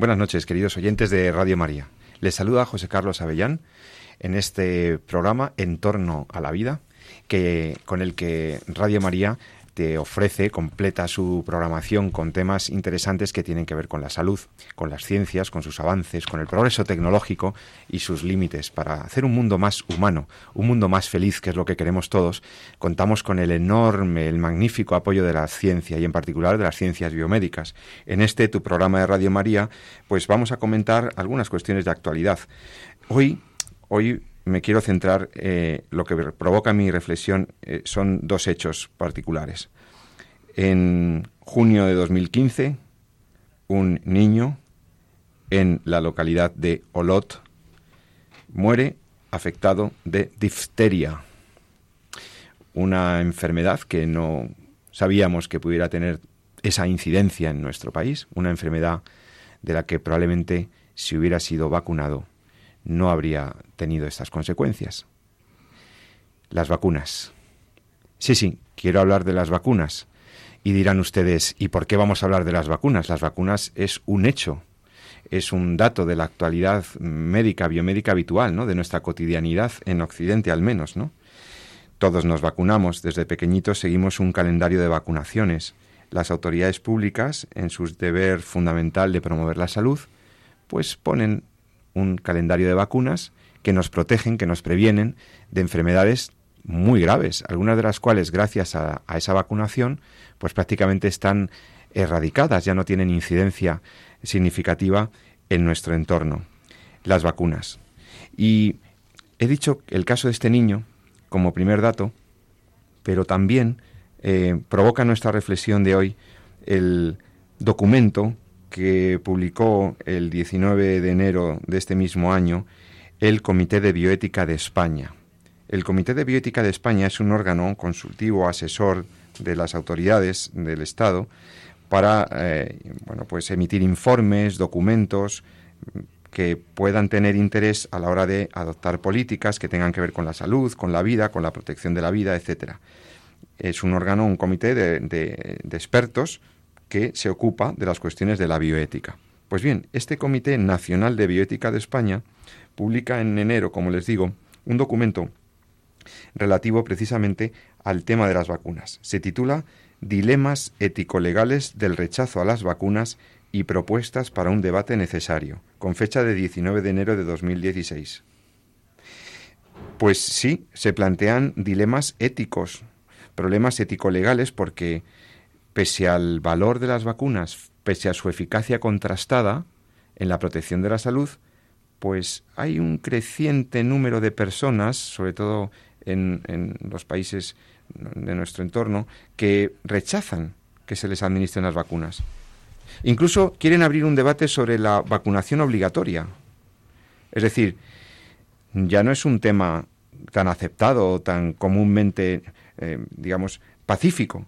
Buenas noches, queridos oyentes de Radio María. Les saluda José Carlos Avellán en este programa En torno a la vida, que, con el que Radio María ofrece, completa su programación con temas interesantes que tienen que ver con la salud, con las ciencias, con sus avances, con el progreso tecnológico y sus límites. Para hacer un mundo más humano, un mundo más feliz, que es lo que queremos todos, contamos con el enorme, el magnífico apoyo de la ciencia y en particular de las ciencias biomédicas. En este, tu programa de Radio María, pues vamos a comentar algunas cuestiones de actualidad. Hoy, hoy me quiero centrar, eh, lo que provoca mi reflexión eh, son dos hechos particulares. En junio de 2015, un niño en la localidad de Olot muere afectado de difteria, una enfermedad que no sabíamos que pudiera tener esa incidencia en nuestro país, una enfermedad de la que probablemente si hubiera sido vacunado no habría tenido estas consecuencias. Las vacunas. Sí, sí, quiero hablar de las vacunas. Y dirán ustedes, ¿y por qué vamos a hablar de las vacunas? Las vacunas es un hecho, es un dato de la actualidad médica, biomédica habitual, ¿no? De nuestra cotidianidad en Occidente al menos, ¿no? Todos nos vacunamos, desde pequeñitos seguimos un calendario de vacunaciones. Las autoridades públicas, en su deber fundamental de promover la salud, pues ponen un calendario de vacunas que nos protegen, que nos previenen de enfermedades muy graves, algunas de las cuales, gracias a, esa vacunación, pues prácticamente están erradicadas, ya no tienen incidencia significativa en nuestro entorno. Las vacunas. Y he dicho el caso de este niño como primer dato, pero también eh, provoca nuestra reflexión de hoy el documento que publicó el 19 de enero de este mismo año el Comité de Bioética de España. El Comité de Bioética de España es un órgano consultivo asesor de las autoridades del Estado para eh, bueno, pues emitir informes, documentos que puedan tener interés a la hora de adoptar políticas que tengan que ver con la salud, con la vida, con la protección de la vida, etcétera. Es un órgano, un comité de expertos que se ocupa de las cuestiones de la bioética. Pues bien, este Comité Nacional de Bioética de España publica en enero, como les digo, un documento relativo precisamente al tema de las vacunas. Se titula Dilemas ético-legales del rechazo a las vacunas y propuestas para un debate necesario, con fecha de 19 de enero de 2016. Pues sí, se plantean dilemas éticos, problemas ético-legales, porque pese al valor de las vacunas, pese a su eficacia contrastada en la protección de la salud, pues hay un creciente número de personas, sobre todo en, los países de nuestro entorno, que rechazan que se les administren las vacunas. Incluso quieren abrir un debate sobre la vacunación obligatoria. Es decir, ya no es un tema tan aceptado o tan comúnmente, eh, digamos, pacífico,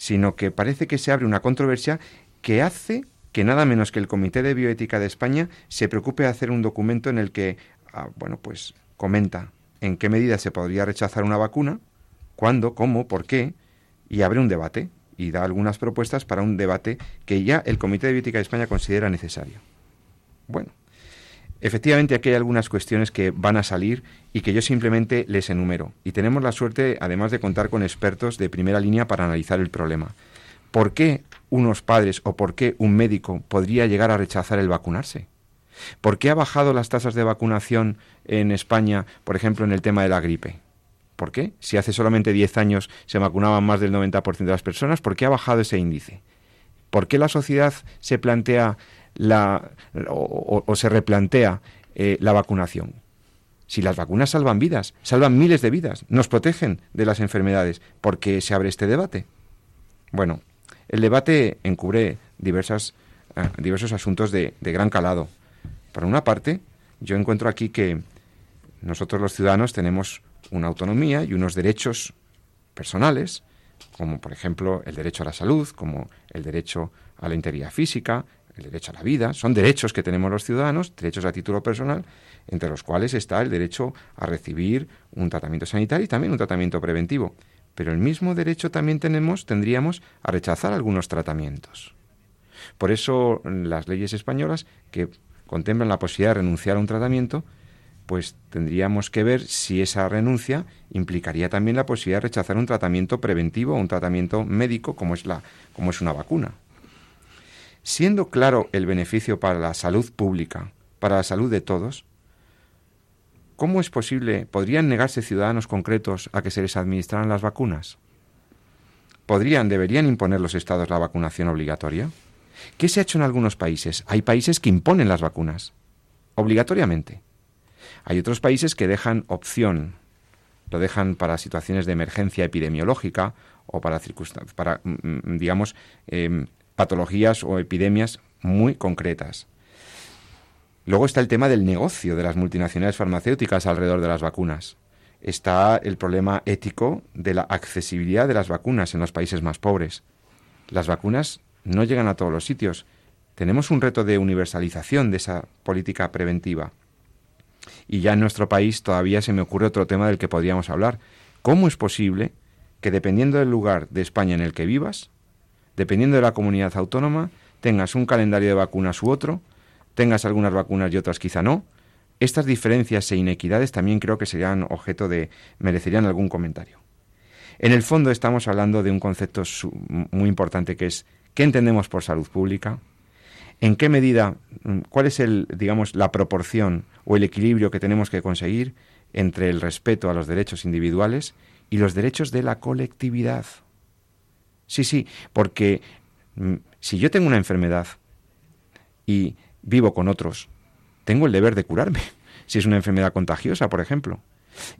sino que parece que se abre una controversia que hace que nada menos que el Comité de Bioética de España se preocupe de hacer un documento en el que, ah, bueno, pues comenta en qué medida se podría rechazar una vacuna, cuándo, cómo, por qué, y abre un debate y da algunas propuestas para un debate que ya el Comité de Bioética de España considera necesario. Bueno, Efectivamente, aquí hay algunas cuestiones que van a salir y que yo simplemente les enumero. Y tenemos la suerte, además de contar con expertos de primera línea para analizar el problema. ¿Por qué unos padres o por qué un médico podría llegar a rechazar el vacunarse? ¿Por qué ha bajado las tasas de vacunación en España, por ejemplo, en el tema de la gripe? ¿Por qué? Si hace solamente 10 años se vacunaban más del 90% de las personas, ¿por qué ha bajado ese índice? ¿Por qué la sociedad se plantea la, o, se replantea eh, la vacunación. Si las vacunas salvan vidas, salvan miles de vidas, nos protegen de las enfermedades, ¿por qué se abre este debate? Bueno, el debate encubre diversas eh, diversos asuntos de, de gran calado. Por una parte, yo encuentro aquí que nosotros los ciudadanos tenemos una autonomía y unos derechos personales, como por ejemplo el derecho a la salud, como el derecho a la integridad física, el derecho a la vida, son derechos que tenemos los ciudadanos, derechos a título personal, entre los cuales está el derecho a recibir un tratamiento sanitario y también un tratamiento preventivo. Pero el mismo derecho también tenemos, tendríamos a rechazar algunos tratamientos. Por eso las leyes españolas que contemplan la posibilidad de renunciar a un tratamiento, pues tendríamos que ver si esa renuncia implicaría también la posibilidad de rechazar un tratamiento preventivo o un tratamiento médico como es la como es una vacuna. Siendo claro el beneficio para la salud pública, para la salud de todos, ¿cómo es posible, podrían negarse ciudadanos concretos a que se les administraran las vacunas? ¿Podrían, deberían imponer los estados la vacunación obligatoria? ¿Qué se ha hecho en algunos países? Hay países que imponen las vacunas, obligatoriamente. Hay otros países que dejan opción, lo dejan para situaciones de emergencia epidemiológica o para, para mm, mm, digamos, em, patologías o epidemias muy concretas. Luego está el tema del negocio de las multinacionales farmacéuticas alrededor de las vacunas. Está el problema ético de la accesibilidad de las vacunas en los países más pobres. Las vacunas no llegan a todos los sitios. Tenemos un reto de universalización de esa política preventiva. Y ya en nuestro país todavía se me ocurre otro tema del que podríamos hablar. ¿Cómo es posible que dependiendo del lugar de España en el que vivas, dependiendo de la comunidad autónoma, tengas un calendario de vacunas u otro, tengas algunas vacunas y otras quizá no? Estas diferencias e inequidades también creo que serían objeto de merecerían algún comentario. En el fondo estamos hablando de un concepto muy importante que es ¿qué entendemos por salud pública? ¿En qué medida, mm, cuál es el, digamos, la proporción o el equilibrio que tenemos que conseguir entre el respeto a los derechos individuales y los derechos de la colectividad? Sí, sí, porque mm, si yo tengo una enfermedad y vivo con otros, tengo el deber de curarme, si es una enfermedad contagiosa, por ejemplo.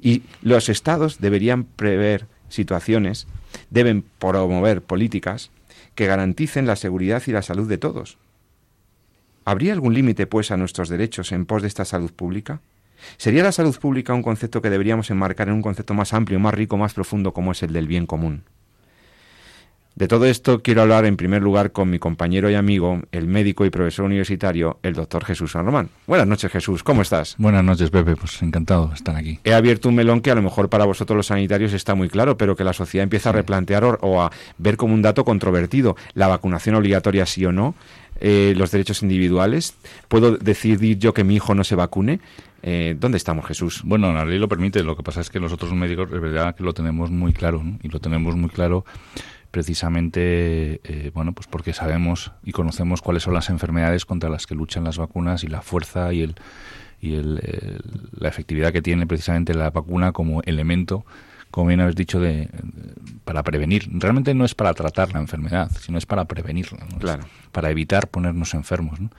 Y los estados deberían prever situaciones, deben promover políticas que garanticen la seguridad y la salud de todos. ¿Habría algún límite, pues, a nuestros derechos en pos de esta salud pública? ¿Sería la salud pública un concepto que deberíamos enmarcar en un concepto más amplio, más rico, más profundo, como es el del bien común? De todo esto quiero hablar en primer lugar con mi compañero y amigo, el médico y profesor universitario, el doctor Jesús San Román. Buenas noches, Jesús, ¿cómo estás? Buenas noches, Pepe, pues encantado de estar aquí. He abierto un melón que a lo mejor para vosotros los sanitarios está muy claro, pero que la sociedad empieza a replantear o, a ver como un dato controvertido. La vacunación obligatoria, sí o no, eh, los derechos individuales. ¿Puedo decidir yo que mi hijo no se vacune? Eh, ¿Dónde estamos, Jesús? Bueno, la ley lo permite. Lo que pasa es que nosotros médicos, es verdad que lo tenemos muy claro, y lo tenemos muy claro precisamente eh, bueno pues porque sabemos y conocemos cuáles son las enfermedades contra las que luchan las vacunas y la fuerza y el y el, la efectividad que tiene precisamente la vacuna como elemento como bien habéis dicho de, para prevenir realmente no es para tratar la enfermedad sino es para prevenirla claro. para evitar ponernos enfermos ¿no?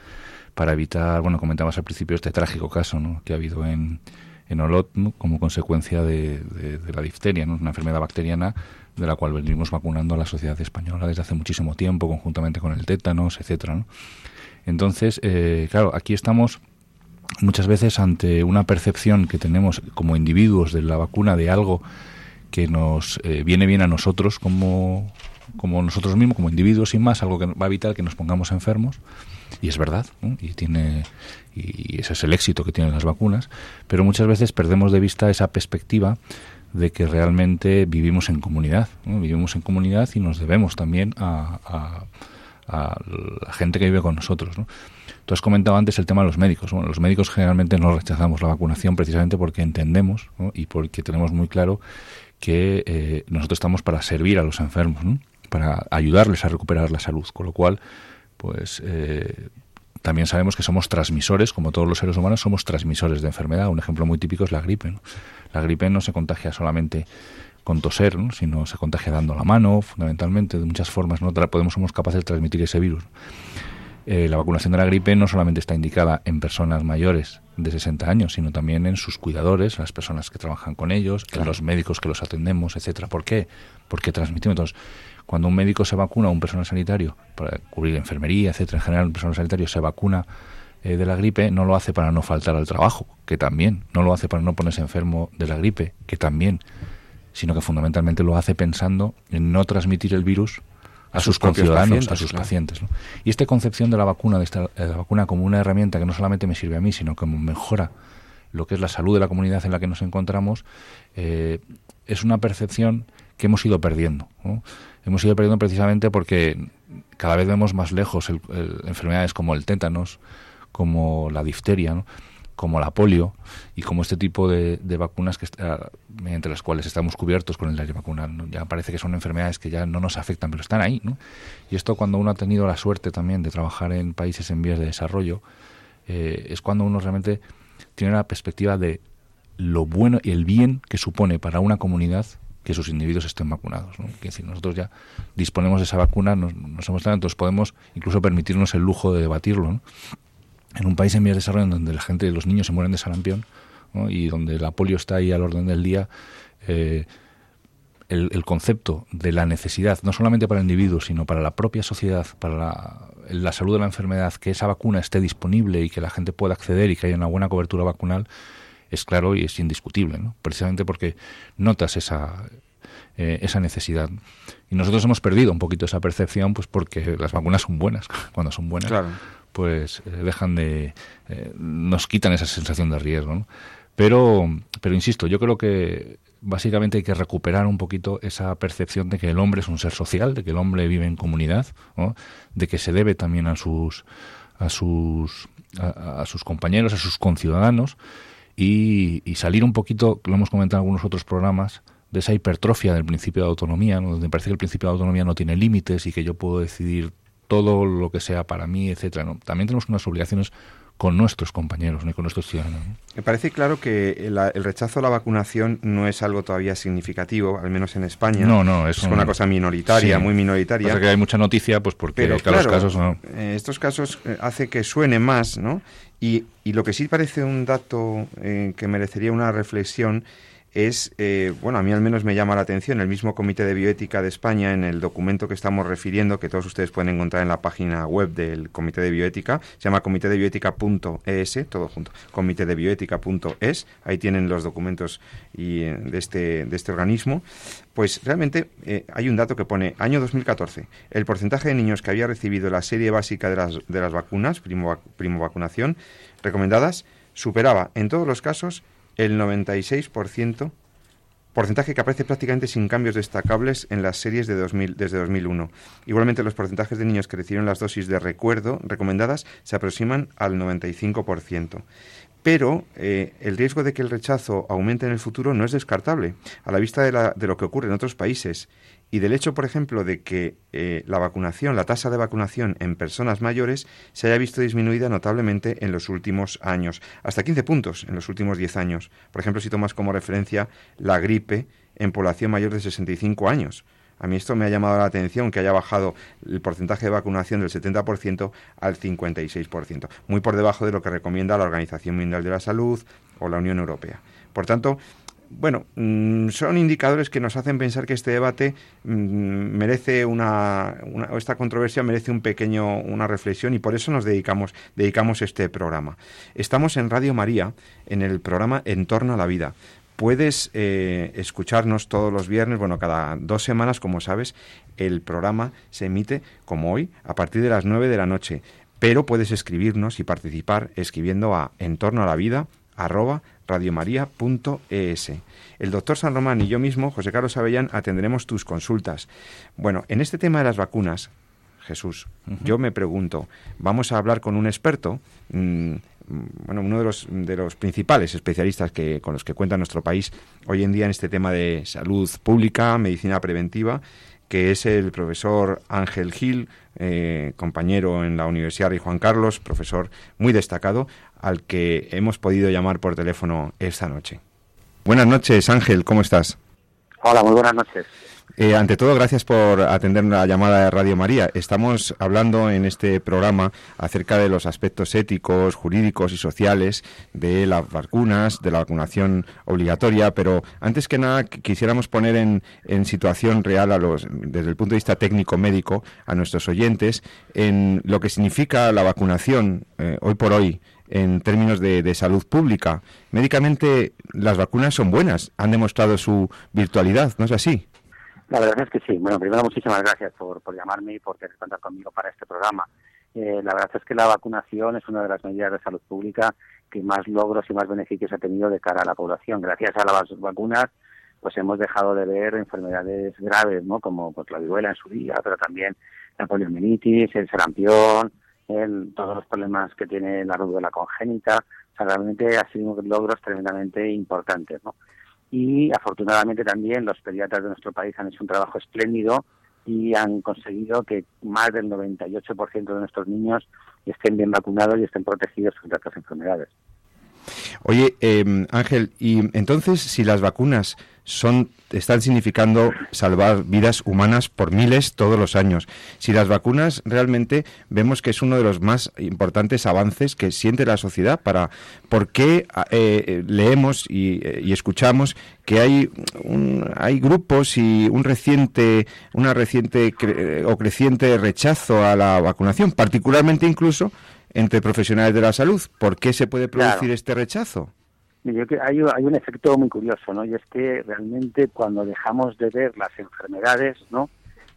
para evitar bueno comentabas al principio este trágico caso ¿no? que ha habido en en Olot como consecuencia de, de, la difteria, ¿no? una enfermedad bacteriana de la cual venimos vacunando a la sociedad española desde hace muchísimo tiempo, conjuntamente con el tétanos, etcétera. Entonces, eh, claro, aquí estamos muchas veces ante una percepción que tenemos como individuos de la vacuna de algo que nos eh, viene bien a nosotros como, como nosotros mismos, como individuos sin más, algo que va a evitar que nos pongamos enfermos. Y es verdad, y tiene y ese es el éxito que tienen las vacunas, pero muchas veces perdemos de vista esa perspectiva de que realmente vivimos en comunidad, vivimos en comunidad y nos debemos también a, la gente que vive con nosotros. ¿no? Tú has comentado antes el tema de los médicos. Bueno, los médicos generalmente no rechazamos la vacunación precisamente porque entendemos y porque tenemos muy claro que eh, nosotros estamos para servir a los enfermos, para ayudarles a recuperar la salud, con lo cual, pues eh, también sabemos que somos transmisores, como todos los seres humanos, somos transmisores de enfermedad. Un ejemplo muy típico es la gripe. La gripe no se contagia solamente con toser, sino se contagia dando la mano, fundamentalmente, de muchas formas. No podemos somos capaces de transmitir ese virus. Eh, la vacunación de la gripe no solamente está indicada en personas mayores de 60 años, sino también en sus cuidadores, las personas que trabajan con ellos, en los médicos que los atendemos, etcétera. ¿Por qué? Porque transmitimos. Entonces, Cuando un médico se vacuna, un personal sanitario, para cubrir enfermería, etcétera, en general un personal sanitario se vacuna eh, de la gripe, no lo hace para no faltar al trabajo, que también, no lo hace para no ponerse enfermo de la gripe, que también, sino que fundamentalmente lo hace pensando en no transmitir el virus a, sus, conciudadanos, a sus pacientes. Y esta concepción de la vacuna, de esta, la vacuna como una herramienta que no solamente me sirve a mí, sino que mejora lo que es la salud de la comunidad en la que nos encontramos, eh, es una percepción que hemos ido perdiendo. Hemos ido perdiendo precisamente porque cada vez vemos más lejos enfermedades como el tétanos, como la difteria, como la polio y como este tipo de, vacunas que mediante las cuales estamos cubiertos con el aire vacunal. Ya parece que son enfermedades que ya no nos afectan, pero están ahí. Y esto cuando uno ha tenido la suerte también de trabajar en países en vías de desarrollo, eh, es cuando uno realmente tiene la perspectiva de lo bueno y el bien que supone para una comunidad que sus individuos estén vacunados. ¿no? Es decir, nosotros ya disponemos de esa vacuna, nos, nos hemos entonces podemos incluso permitirnos el lujo de debatirlo. En un país en vías de desarrollo donde la gente, los niños se mueren de sarampión y donde la polio está ahí al orden del día, eh, el, concepto de la necesidad, no solamente para el individuo, sino para la propia sociedad, para la, salud de la enfermedad, que esa vacuna esté disponible y que la gente pueda acceder y que haya una buena cobertura vacunal, es claro y es indiscutible, ¿no? precisamente porque notas esa, eh, esa necesidad. Y nosotros hemos perdido un poquito esa percepción, pues porque las vacunas son buenas. Cuando son buenas, pues eh, dejan de. Eh, nos quitan esa sensación de riesgo. Pero, pero insisto, yo creo que básicamente hay que recuperar un poquito esa percepción de que el hombre es un ser social, de que el hombre vive en comunidad, de que se debe también a sus a sus a sus compañeros, a sus conciudadanos y, salir un poquito, lo hemos comentado en algunos otros programas, de esa hipertrofia del principio de autonomía, donde parece que el principio de autonomía no tiene límites y que yo puedo decidir todo lo que sea para mí, etcétera. ¿no? También tenemos unas obligaciones con nuestros compañeros, ni con nuestros ciudadanos. Me parece claro que el, rechazo a la vacunación no es algo todavía significativo, al menos en España. No, no, es, una cosa minoritaria, muy minoritaria. Pasa que hay mucha noticia, pues porque Pero, claro, casos no. Eh, estos casos eh, hace que suene más, ¿no? Y, y lo que sí parece un dato eh, que merecería una reflexión es, eh, bueno, a mí al menos me llama la atención, el mismo Comité de Bioética de España, en el documento que estamos refiriendo, que todos ustedes pueden encontrar en la página web del Comité de Bioética, se llama comitedebioética.es, todo junto, comitedebioética.es, ahí tienen los documentos y, eh, de, este, de este organismo, pues realmente eh, hay un dato que pone, año 2014, el porcentaje de niños que había recibido la serie básica de las, de las vacunas, primo, primo vacunación, recomendadas, superaba en todos los casos el 96%, porcentaje que aparece prácticamente sin cambios destacables en las series de 2000, desde 2001. Igualmente, los porcentajes de niños que recibieron las dosis de recuerdo recomendadas se aproximan al 95%. Pero eh, el riesgo de que el rechazo aumente en el futuro no es descartable, a la vista de, de lo que ocurre en otros países y del hecho, por ejemplo, de que eh, la vacunación, la tasa de vacunación en personas mayores se haya visto disminuida notablemente en los últimos años, hasta 15 puntos en los últimos 10 años. Por ejemplo, si tomas como referencia la gripe en población mayor de 65 años. A mí esto me ha llamado la atención que haya bajado el porcentaje de vacunación del 70% al 56%, muy por debajo de lo que recomienda la Organización Mundial de la Salud o la Unión Europea. Por tanto, bueno, mm, son indicadores que nos hacen pensar que este debate mm, merece una, esta controversia merece un pequeño, una reflexión y por eso nos dedicamos, dedicamos este programa. Estamos en Radio María, en el programa En torno a la vida. Puedes eh, escucharnos todos los viernes, bueno, cada dos semanas, como sabes, el programa se emite, como hoy, a partir de las nueve de la noche. Pero puedes escribirnos y participar escribiendo a en torno a la vida arroba radiomaria.es. El doctor San Román y yo mismo, José Carlos Avellán, atenderemos tus consultas. Bueno, en este tema de las vacunas, Jesús, yo me pregunto, ¿vamos a hablar con un experto? Mm, bueno, uno de los, de los principales especialistas que, con los que cuenta nuestro país hoy en día en este tema de salud pública, medicina preventiva, que es el profesor Ángel Gil, eh, compañero en la Universidad de Juan Carlos, profesor muy destacado, al que hemos podido llamar por teléfono esta noche. Buenas noches, Ángel, ¿cómo estás? Hola, muy buenas noches. Eh, ante todo, gracias por atender la llamada de Radio María. Estamos hablando en este programa acerca de los aspectos éticos, jurídicos y sociales de las vacunas, de la vacunación obligatoria, pero antes que nada quisiéramos poner en, situación real a los, desde el punto de vista técnico-médico a nuestros oyentes en lo que significa la vacunación eh, hoy por hoy en términos de, salud pública. Médicamente las vacunas son buenas, han demostrado su virtualidad, ¿no es así? La verdad es que sí. Bueno, primero muchísimas gracias por, llamarme y por querer contar conmigo para este programa. Eh, la verdad es que la vacunación es una de las medidas de salud pública que más logros y más beneficios ha tenido de cara a la población. Gracias a las vacunas, pues hemos dejado de ver enfermedades graves, ¿no? Como pues, la viruela en su día, pero también la poliomielitis, el sarampión, todos los problemas que tiene la rubiola congénita. O sea, realmente ha sido logros tremendamente importantes, ¿no? Y afortunadamente también los pediatras de nuestro país han hecho un trabajo espléndido y han conseguido que más del 98% de nuestros niños estén bien vacunados y estén protegidos contra estas enfermedades. Oye, eh, Ángel, y entonces si las vacunas son están significando salvar vidas humanas por miles todos los años. Si las vacunas realmente vemos que es uno de los más importantes avances que siente la sociedad para por qué eh, leemos y, eh, y, escuchamos que hay un, hay grupos y un reciente una reciente o creciente rechazo a la vacunación, particularmente incluso entre profesionales de la salud. ¿Por qué se puede producir este rechazo? Yo que hay, hay un efecto muy curioso, ¿no? Y es que realmente cuando dejamos de ver las enfermedades, ¿no?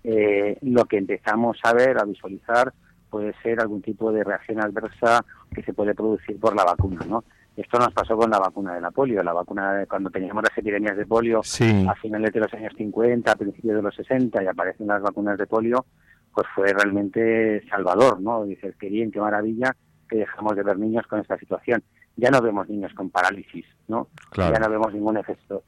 Eh, lo que empezamos a ver, a visualizar, puede ser algún tipo de reacción adversa que se puede producir por la vacuna, ¿no? Esto nos pasó con la vacuna de la polio, la vacuna de cuando teníamos las epidemias de polio a finales de los años 50, a principios de los 60 y aparecen las vacunas de polio, pues fue realmente salvador, ¿no? Dices, qué bien, qué maravilla que dejamos de ver niños con esta situación ya no vemos niños con parálisis, ¿no? Ya no vemos ningún efecto,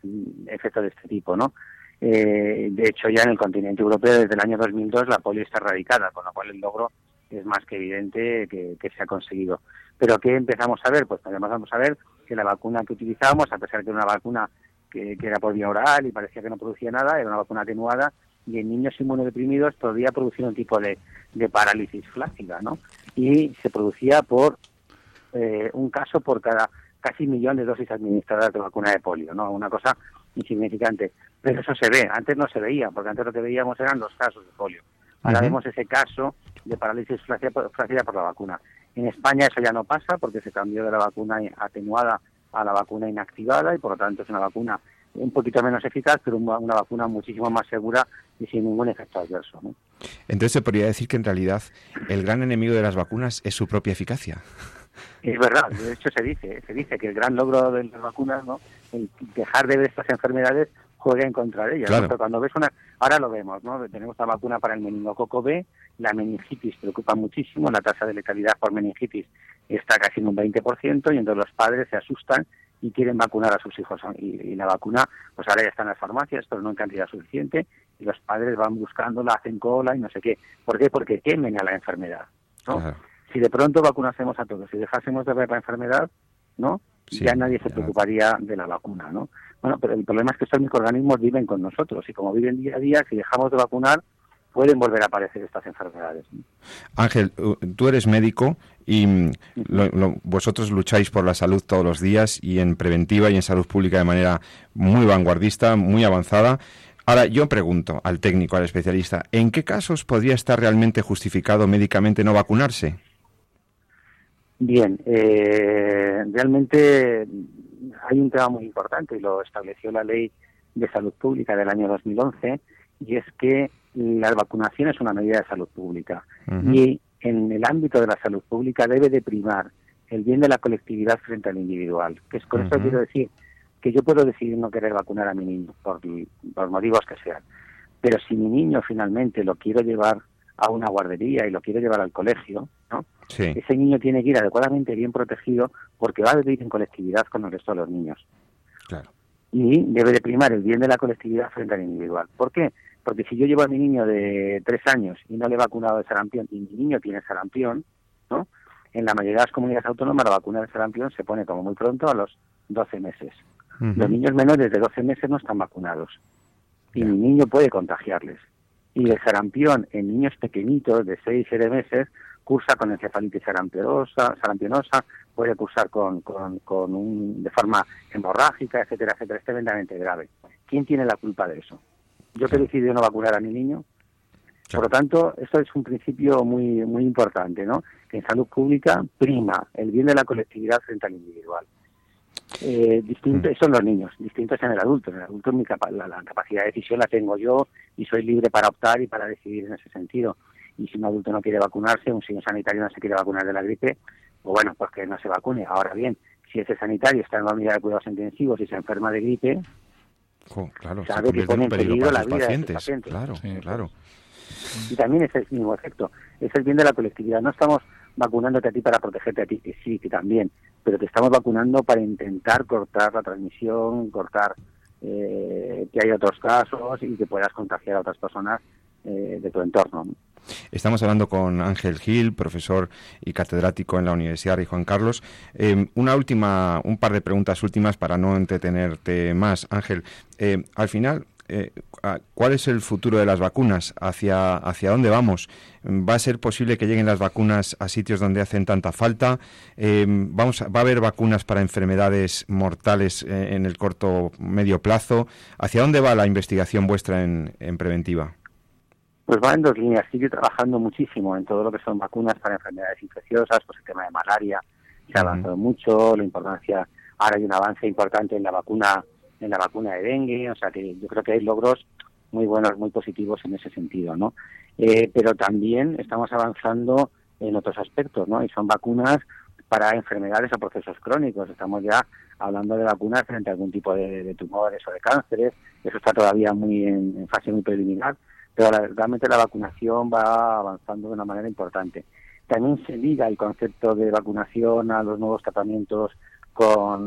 efecto de este tipo, ¿no? Eh, de hecho, ya en el continente europeo desde el año 2002 la polio está erradicada, con lo cual el logro es más que evidente que, se ha conseguido. Pero ¿qué empezamos a ver? Pues empezamos a ver que la vacuna que utilizábamos, a pesar de que era una vacuna que, era por vía oral y parecía que no producía nada, era una vacuna atenuada y en niños inmunodeprimidos podía producir un tipo de, de parálisis flácida, ¿no? Y se producía por eh, un caso por cada casi millón de dosis administradas de vacuna de polio, ¿no? Una cosa insignificante. Pero eso se ve, antes no se veía, porque antes lo que veíamos eran los casos de polio. Ahora vemos ese caso de parálisis flácida por la vacuna. En España eso ya no pasa porque se cambió de la vacuna atenuada a la vacuna inactivada y por lo tanto es una vacuna un poquito menos eficaz, pero una, vacuna muchísimo más segura y sin ningún efecto adverso. Entonces se podría decir que en realidad el gran enemigo de las vacunas es su propia eficacia. Es verdad, de hecho se dice, se dice que el gran logro de las vacunas, ¿no? El dejar de ver estas enfermedades juega en contra de ellas. cuando ves una, ahora lo vemos, ¿no? Tenemos la vacuna para el meningococo B, la meningitis preocupa muchísimo, la tasa de letalidad por meningitis está casi en un 20% y entonces los padres se asustan y quieren vacunar a sus hijos. Y, la vacuna, pues ahora ya está en las farmacias, pero no en cantidad suficiente, y los padres van buscándola, hacen cola y no sé qué. ¿Por qué? Porque temen a la enfermedad. ¿no? Si de pronto vacunásemos a todos, si dejásemos de ver la enfermedad, ¿no? ya nadie se preocuparía de la vacuna, ¿no? Bueno, pero el problema es que estos microorganismos viven con nosotros y como viven día a día, si dejamos de vacunar, pueden volver a aparecer estas enfermedades. Ángel, tú eres médico y mm, vosotros lucháis por la salud todos los días y en preventiva y en salud pública de manera muy vanguardista, muy avanzada. Ahora, yo pregunto al técnico, al especialista, ¿en qué casos podría estar realmente justificado médicamente no vacunarse? Bien, eh, realmente hay un tema muy importante y lo estableció la Ley de Salud Pública del año 2011 y es que la vacunación es una medida de salud pública. Y en el ámbito de la salud pública debe de primar el bien de la colectividad frente al individual. Que es con esto quiero decir que yo puedo decidir no querer vacunar a mi niño por, por motivos que sean, pero si mi niño finalmente lo quiero llevar a una guardería y lo quiere llevar al colegio, ¿no? Ese niño tiene que ir adecuadamente bien protegido porque va a vivir en colectividad con el resto de los niños. Y debe de primar el bien de la colectividad frente al individual. ¿Por qué? Porque si yo llevo a mi niño de tres años y no le he vacunado de sarampión y mi niño tiene sarampión, ¿no? En la mayoría de las comunidades autónomas la vacuna de sarampión se pone como muy pronto a los 12 meses. Los niños menores de 12 meses no están vacunados. y mi niño puede contagiarles. Y el sarampión en niños pequeñitos de 6, 7 meses cursa con encefalitis sarampiosa, sarampionosa, puede cursar con, con, con un, de forma hemorrágica, etcétera, etcétera. Es tremendamente grave. ¿Quién tiene la culpa de eso? Yo que he decidido no vacunar a mi niño. Por lo tanto, esto es un principio muy, muy importante, ¿no? Que en salud pública prima el bien de la colectividad frente al individual. Eh, distinto, mm. son los niños, distintos en el adulto. En el adulto mi la, la, capacidad de decisión la tengo yo y soy libre para optar y para decidir en ese sentido. Y si un adulto no quiere vacunarse, un señor sanitario no se quiere vacunar de la gripe, pues bueno, pues que no se vacune. Ahora bien, si ese sanitario está en la unidad de cuidados intensivos y se enferma de gripe, claro, sabe que pone en peligro la vida de pacientes. Claro, claro. Y también es el mismo efecto, es el bien de la colectividad. No estamos vacunándote a ti para protegerte a ti, que sí, que también, pero te estamos vacunando para intentar cortar la transmisión, cortar eh, que haya otros casos y que puedas contagiar a otras personas eh, de tu entorno. Estamos hablando con Ángel Gil, profesor y catedrático en la Universidad de Juan Carlos. Eh, una última, un par de preguntas últimas para no entretenerte más, Ángel. Eh, al final, eh, ¿cuál es el futuro de las vacunas? ¿Hacia, ¿Hacia dónde vamos? ¿Va a ser posible que lleguen las vacunas a sitios donde hacen tanta falta? vamos ¿Va a haber vacunas para enfermedades mortales en el corto medio plazo? ¿Hacia dónde va la investigación vuestra en preventiva? Pues va en dos líneas. Sigue trabajando muchísimo en todo lo que son vacunas para enfermedades infecciosas, pues el tema de malaria se ha avanzado mucho, la importancia, ahora hay un avance importante en la vacuna, en la vacuna de dengue, o sea que yo creo que hay logros muy buenos, muy positivos en ese sentido, ¿no? Eh, pero también estamos avanzando en otros aspectos, ¿no? Y son vacunas para enfermedades o procesos crónicos. Estamos ya hablando de vacunas frente a algún tipo de, tumores o de cánceres. Eso está todavía muy en fase muy preliminar pero realmente la vacunación va avanzando de una manera importante. También se liga el concepto de vacunación a los nuevos tratamientos con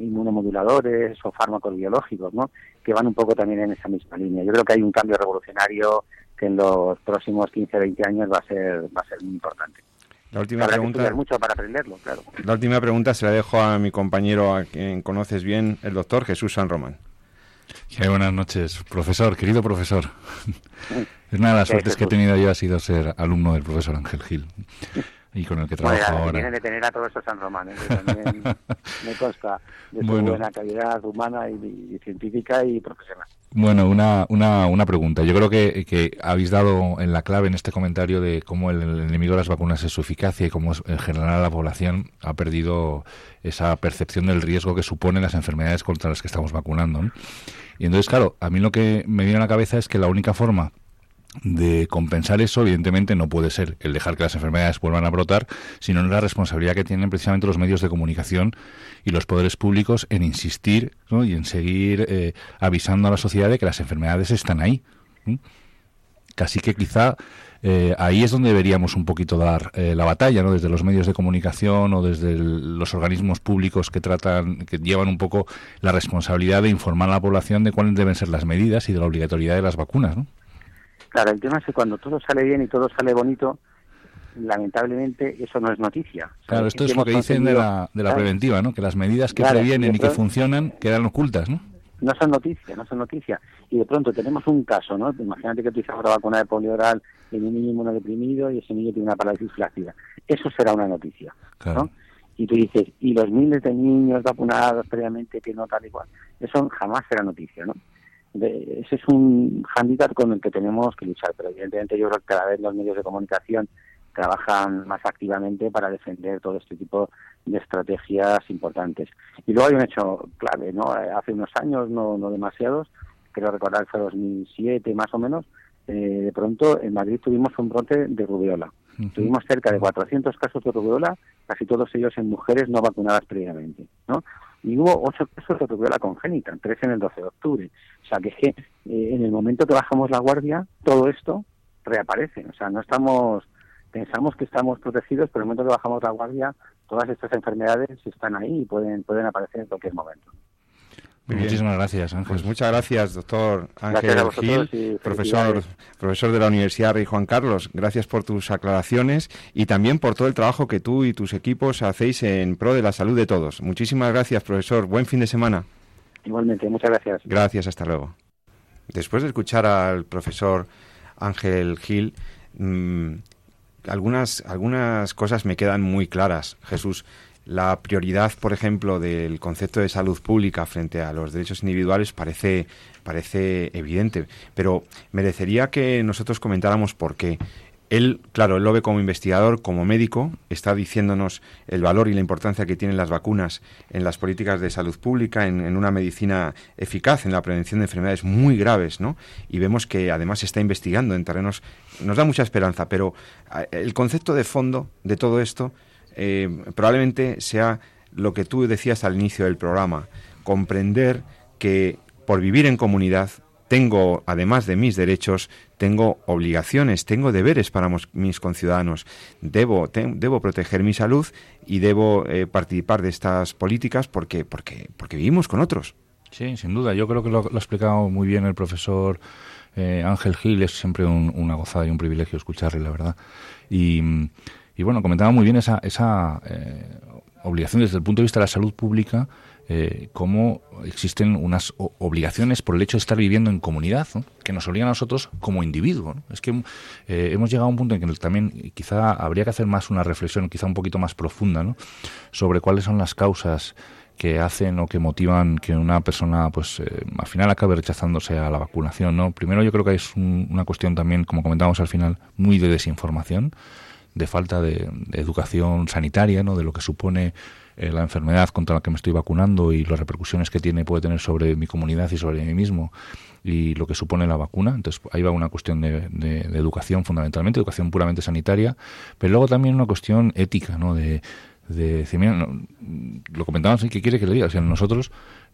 inmunomoduladores o fármacos biológicos, ¿no? que van un poco también en esa misma línea. Yo creo que hay un cambio revolucionario que en los próximos 15 20 años va a ser va a ser muy importante. La última pregunta. mucho para aprenderlo, claro. La última pregunta se la dejo a mi compañero, a quien conoces bien, el doctor Jesús San Román buenas noches, profesor, querido profesor. Es una de las suertes que he tenido yo ha sido ser alumno del profesor Ángel Gil y con el que trabajo bueno, ahora. de tener a todos esos San Román, ¿eh? que también me consta de su buena calidad humana y, científica y profesional. Bueno, una, una, una pregunta. Yo creo que, que, habéis dado en la clave en este comentario de cómo el, enemigo de las vacunas es su eficacia y cómo en general la población ha perdido esa percepción del riesgo que suponen las enfermedades contra las que estamos vacunando. ¿no? Y entonces, claro, a mí lo que me viene a la cabeza es que la única forma de compensar eso, evidentemente, no puede ser el dejar que las enfermedades vuelvan a brotar, sino la responsabilidad que tienen precisamente los medios de comunicación y los poderes públicos en insistir y en seguir eh, avisando a la sociedad de que las enfermedades están ahí. Casi que quizá eh, ahí es donde deberíamos un poquito dar eh, la batalla, ¿no? Desde los medios de comunicación o desde los organismos públicos que tratan, que llevan un poco la responsabilidad de informar a la población de cuáles deben ser las medidas y de la obligatoriedad de las vacunas, ¿no? Claro, el tema es que cuando todo sale bien y todo sale bonito, lamentablemente eso no es noticia. Claro, esto es lo que dicen de la, de la preventiva, ¿no? Que las medidas que previenen y que funcionan quedan ocultas, ¿no? no son noticias, no son noticias. Y de pronto tenemos un caso, ¿no? Imagínate que utilizamos la vacuna de polio oral en un niño inmunodeprimido y ese niño tiene una parálisis flácida. Eso será una noticia, ¿no? Y tú dices, y los miles de niños vacunados previamente que no tal igual, eso jamás será noticia, ¿no? Ese es un hándicap con el que tenemos que luchar, pero evidentemente yo creo que cada vez los medios de comunicación trabajan más activamente para defender todo este tipo de estrategias importantes. Y luego hay un hecho clave, ¿no? Hace unos años, no, no demasiados, creo recordar fue 2007 más o menos, eh, de pronto en Madrid tuvimos un brote de rubiola. Tuvimos cerca de 400 casos de rubiola, casi todos ellos en mujeres no vacunadas previamente, ¿no? Y hubo ocho casos de rubiola congénita, tres en el 12 de octubre. O sea que es que eh, en el momento que bajamos la guardia, todo esto reaparece. O sea, no estamos pensamos que estamos protegidos, pero en el momento que bajamos la guardia, todas estas enfermedades están ahí y pueden, pueden aparecer en cualquier momento. Muchísimas gracias, Ángel. Pues muchas gracias, doctor Ángel Gil, profesor, profesor de la Universidad Rey Juan Carlos. Gracias por tus aclaraciones y también por todo el trabajo que tú y tus equipos hacéis en pro de la salud de todos. Muchísimas gracias, profesor. Buen fin de semana. Igualmente, muchas gracias. Gracias, hasta luego. después de escuchar al profesor Ángel Gil, mm, algunas, algunas cosas me quedan muy claras, Jesús. La prioridad, por ejemplo, del concepto de salud pública frente a los derechos individuales parece, parece evidente, pero merecería que nosotros comentáramos por qué. Él, claro, él lo ve como investigador, como médico, está diciéndonos el valor y la importancia que tienen las vacunas en las políticas de salud pública, en, una medicina eficaz, en la prevención de enfermedades muy graves, ¿no? Y vemos que además está investigando en terrenos, nos da mucha esperanza, pero el concepto de fondo de todo esto eh, probablemente sea lo que tú decías al inicio del programa, comprender que por vivir en comunidad tengo, además de mis derechos, tengo obligaciones, tengo deberes para mis conciudadanos. Debo, debo proteger mi salud y debo eh, participar de estas políticas porque, porque, porque vivimos con otros. Sí, sin duda. Yo creo que lo, ha explicado muy bien el profesor eh, Ángel Gil. Es siempre una gozada y un privilegio escucharle, la verdad. Y, bueno, comentaba muy bien esa, esa eh, obligación desde el punto de vista de la salud pública eh, cómo existen unas obligaciones por el hecho de estar viviendo en comunidad, que nos obligan a nosotros como individuo. Es que eh, hemos llegado a un punto en que también quizá habría que hacer más una reflexión, quizá un poquito más profunda, sobre cuáles son las causas que hacen o que motivan que una persona, pues, eh, al final acabe rechazándose a la vacunación, ¿no? Primero, yo creo que es una cuestión también, como comentábamos al final, muy de desinformación, de falta de, de educación sanitaria, ¿no? De lo que supone eh, la enfermedad contra la que me estoy vacunando y las repercusiones que tiene puede tener sobre mi comunidad y sobre mí mismo y lo que supone la vacuna. Entonces ahí va una cuestión de, educación fundamentalmente, educación puramente sanitaria, pero luego también una cuestión ética, ¿no? De, de decir, mira, lo comentamos, ¿qué quiere que le diga? O nosotros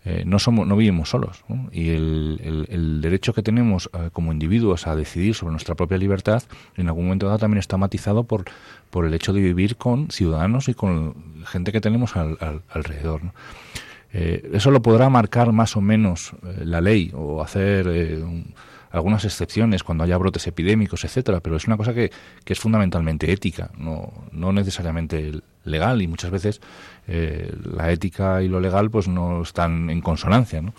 eh, no somos no vivimos solos y el, el, derecho que tenemos eh, como individuos a decidir sobre nuestra propia libertad en algún momento dado también está matizado por por el hecho de vivir con ciudadanos y con gente que tenemos al, alrededor eh, eso lo podrá marcar más o menos la ley o hacer algunas excepciones cuando haya brotes epidémicos, etcétera, pero es una cosa que, que es fundamentalmente ética, no, no necesariamente legal y muchas veces eh, la ética y lo legal pues no están en consonancia, ¿no?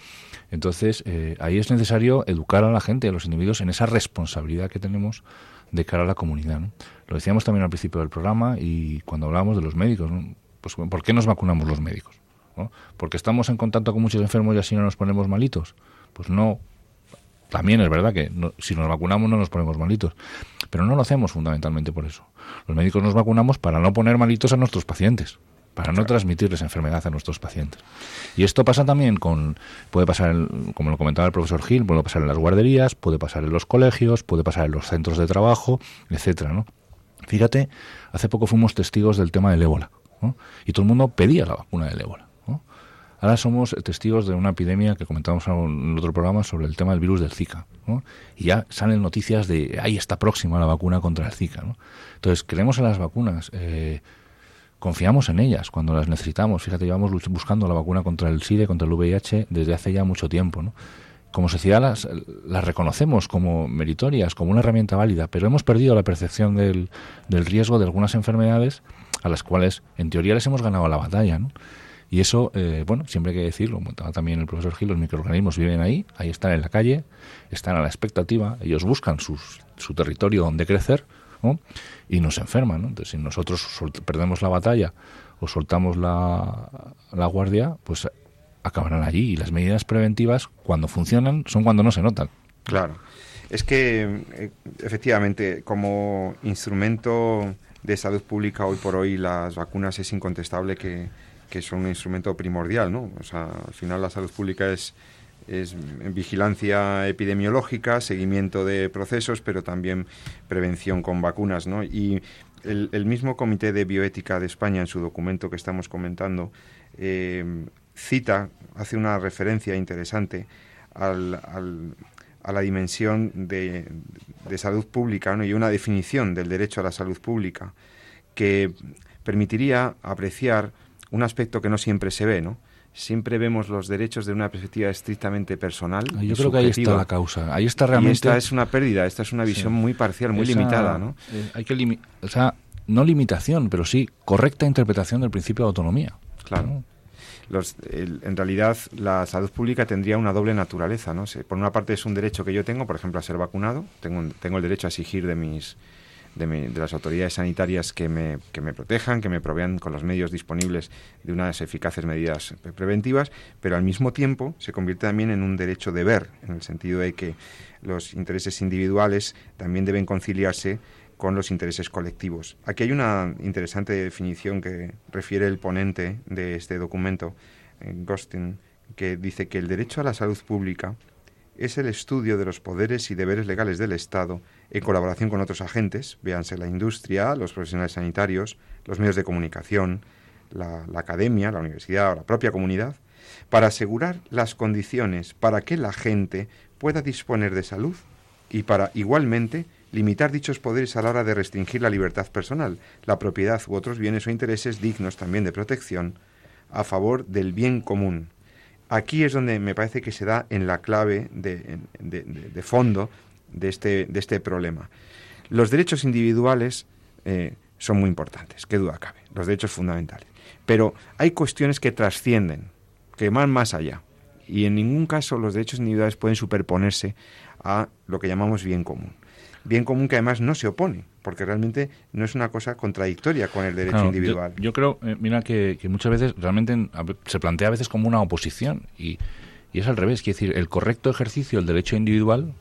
Entonces, eh, ahí es necesario educar a la gente, a los individuos, en esa responsabilidad que tenemos de cara a la comunidad. Lo decíamos también al principio del programa y cuando hablábamos de los médicos. Pues, ¿Por qué nos vacunamos los médicos? ¿no? ¿Porque estamos en contacto con muchos enfermos y así no nos ponemos malitos? Pues no, también es verdad que si nos vacunamos no nos ponemos malitos, pero no lo hacemos fundamentalmente por eso. Los médicos nos vacunamos para no poner malitos a nuestros pacientes, para no transmitirles enfermedad a nuestros pacientes. Y esto pasa también con, puede pasar, como lo comentaba el profesor Gil, puede pasar en las guarderías, puede pasar en los colegios, puede pasar en los centros de trabajo, etcétera, ¿no? Fíjate, hace poco fuimos testigos del tema del ébola, y todo el mundo pedía la vacuna del ébola. Ahora somos testigos de una epidemia que comentamos en otro programa sobre el tema del virus del Zika. Y ya salen noticias de ahí está próxima la vacuna contra el Zika. Entonces, creemos en las vacunas, eh, confiamos en ellas cuando las necesitamos. Fíjate, llevamos buscando la vacuna contra el SIDA, contra el VIH desde hace ya mucho tiempo. Como sociedad las, las reconocemos como meritorias, como una herramienta válida, pero hemos perdido la percepción del, del riesgo de algunas enfermedades a las cuales en teoría les hemos ganado la batalla. ¿no? Y eso, eh, bueno, siempre hay que decirlo, también el profesor Gil, los microorganismos viven ahí, ahí están en la calle, están a la expectativa, ellos buscan su territorio donde crecer y nos enferman. Entonces, si nosotros perdemos la batalla o soltamos la, la guardia, pues acabarán allí. Y las medidas preventivas, cuando funcionan, son cuando no se notan. Claro. Es que, eh, efectivamente, como instrumento de salud pública hoy por hoy, las vacunas es incontestable que que son un instrumento primordial, ¿no? O sea, al final la salud pública es, es vigilancia epidemiológica, seguimiento de procesos, pero también prevención con vacunas, ¿no? Y el, mismo Comité de Bioética de España, en su documento que estamos comentando, eh, cita, hace una referencia interesante a la dimensión de, de salud pública ¿no? y una definición del derecho a la salud pública que permitiría apreciar un aspecto que no siempre se ve, ¿no? Siempre vemos los derechos de una perspectiva estrictamente personal. Yo creo que ahí está la causa. Ahí está realmente. esta es una pérdida, esta es una visión muy parcial, muy limitada, ¿no? Eh, hay que o sea, no limitación, pero sí correcta interpretación del principio de autonomía. Claro. en realidad la salud pública tendría una doble naturaleza. ¿no? Por una parte es un derecho que yo tengo, por ejemplo, a ser vacunado, tengo, tengo el derecho a exigir de mis de, las autoridades sanitarias que me, que me protejan, que me provean con los medios disponibles de unas eficaces medidas preventivas, pero al mismo tiempo se convierte también en un derecho de ver, en el sentido de que los intereses individuales también deben conciliarse con los intereses colectivos. Aquí hay una interesante definición que refiere el ponente de este documento, eh, Gostin, que dice que el derecho a la salud pública es el estudio de los poderes y deberes legales del Estado en colaboración con otros agentes, véanse la industria, los profesionales sanitarios, los medios de comunicación, la, academia, la universidad o la propia comunidad, para asegurar las condiciones para que la gente pueda disponer de salud y para igualmente limitar dichos poderes a la hora de restringir la libertad personal, la propiedad u otros bienes o intereses dignos también de protección a favor del bien común. Aquí es donde me parece que se da en la clave de, de fondo de este, de este problema. Los derechos individuales eh, son muy importantes, qué duda cabe, los derechos fundamentales. Pero hay cuestiones que trascienden, que van más allá. Y en ningún caso los derechos individuales pueden superponerse a lo que llamamos bien común. Bien común que además no se opone, porque realmente no es una cosa contradictoria con el derecho individual. Yo, creo, eh, mira, que, muchas veces realmente se plantea a veces como una oposición y, y es al revés. Quiere decir, el correcto ejercicio del derecho individual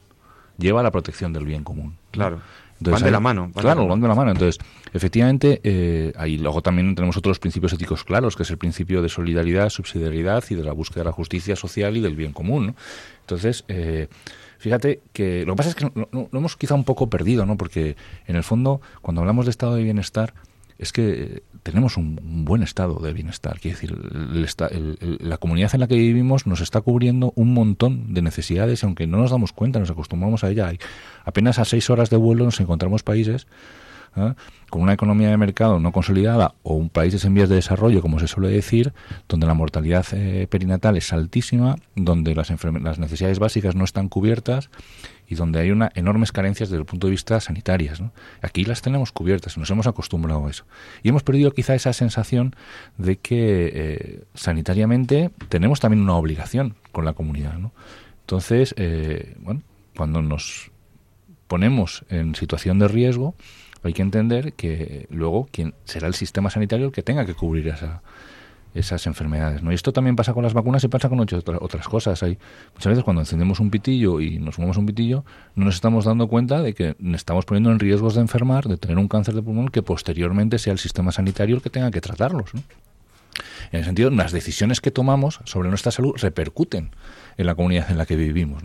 lleva a la protección del bien común. Claro. van de la mano. claro, van de la mano. Entonces, efectivamente, eh, ahí luego también tenemos otros principios éticos claros, que es el principio de solidaridad, subsidiariedad y de la búsqueda de la justicia social y del bien común. Entonces, eh, fíjate que lo que pasa es que lo, hemos quizá un poco perdido, ¿no? Porque en el fondo, cuando hablamos de estado de bienestar, es que tenemos un, buen estado de bienestar. Quiere decir, la comunidad en la que vivimos nos está cubriendo un montón de necesidades, aunque no nos damos cuenta, nos acostumbramos a ella. apenas a seis horas de vuelo nos encontramos países ¿eh? con una economía de mercado no consolidada o un país en vías de desarrollo, como se suele decir, donde la mortalidad eh, perinatal es altísima, donde las, las necesidades básicas no están cubiertas y donde hay una enormes carencias desde el punto de vista sanitarias. Aquí las tenemos cubiertas, nos hemos acostumbrado a eso. Y hemos perdido quizá esa sensación de que eh, sanitariamente tenemos también una obligación con la comunidad. Entonces, bueno, cuando nos ponemos en situación de riesgo, hay que entender que luego quien será el sistema sanitario el que tenga que cubrir esa, esas enfermedades. ¿no? Y esto también pasa con las vacunas y pasa con otras cosas. Hay, muchas veces cuando encendemos un pitillo y nos fumamos un pitillo, no nos estamos dando cuenta de que estamos poniendo en riesgos de enfermar, de tener un cáncer de pulmón, que posteriormente sea el sistema sanitario el que tenga que tratarlos. En el sentido, las decisiones que tomamos sobre nuestra salud repercuten en la comunidad en la que vivimos.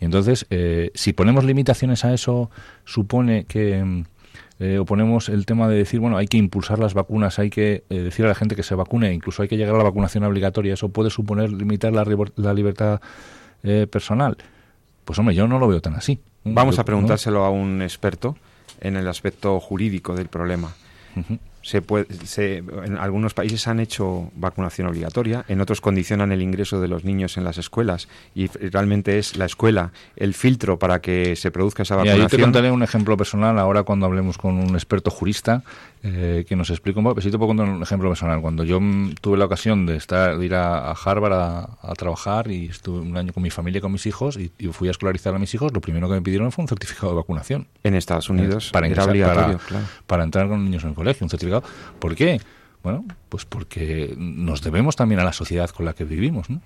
Y entonces, eh, si ponemos limitaciones a eso, supone que eh, oponemos el tema de decir, bueno, hay que impulsar las vacunas, hay que eh, decir a la gente que se vacune, incluso hay que llegar a la vacunación obligatoria, eso puede suponer limitar la, la libertad eh, personal. Pues hombre, yo no lo veo tan así. Vamos a preguntárselo a un experto en el aspecto jurídico del problema se puede, se, en algunos países han hecho vacunación obligatoria, en otros condicionan el ingreso de los niños en las escuelas y realmente es la escuela el filtro para que se produzca esa vacunación. Yo te contaré un ejemplo personal ahora cuando hablemos con un experto jurista eh, que nos explique un poco. Sí te puedo contar un ejemplo personal. Cuando yo tuve la ocasión de estar de ir a, Harvard a, trabajar y estuve un año con mi familia y con mis hijos y, fui a escolarizar a mis hijos, lo primero que me pidieron fue un certificado de vacunación. En Estados Unidos para era obligatorio, para, entrar con niños en el colegio, un certificado. ¿Por qué? Bueno, pues porque nos debemos también a la sociedad con la que vivimos, ¿no?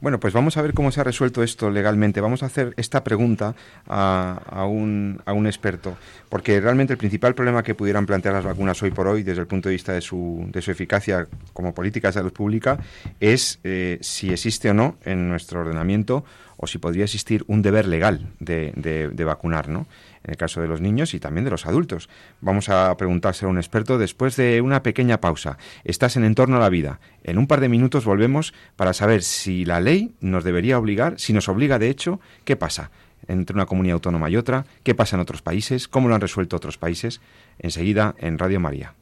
Bueno, pues vamos a ver cómo se ha resuelto esto legalmente. Vamos a hacer esta pregunta a, un, a un experto, porque realmente el principal problema que pudieran plantear las vacunas hoy por hoy, desde el punto de vista de su, de su eficacia como política de salud pública, es eh, si existe o no en nuestro ordenamiento o si podría existir un deber legal de, de, de vacunar, ¿no? En el caso de los niños y también de los adultos. Vamos a preguntárselo a un experto después de una pequeña pausa. Estás en Entorno a la Vida. En un par de minutos volvemos para saber si la ley nos debería obligar, si nos obliga de hecho, ¿qué pasa? entre una comunidad autónoma y otra, qué pasa en otros países, cómo lo han resuelto otros países, enseguida en Radio María.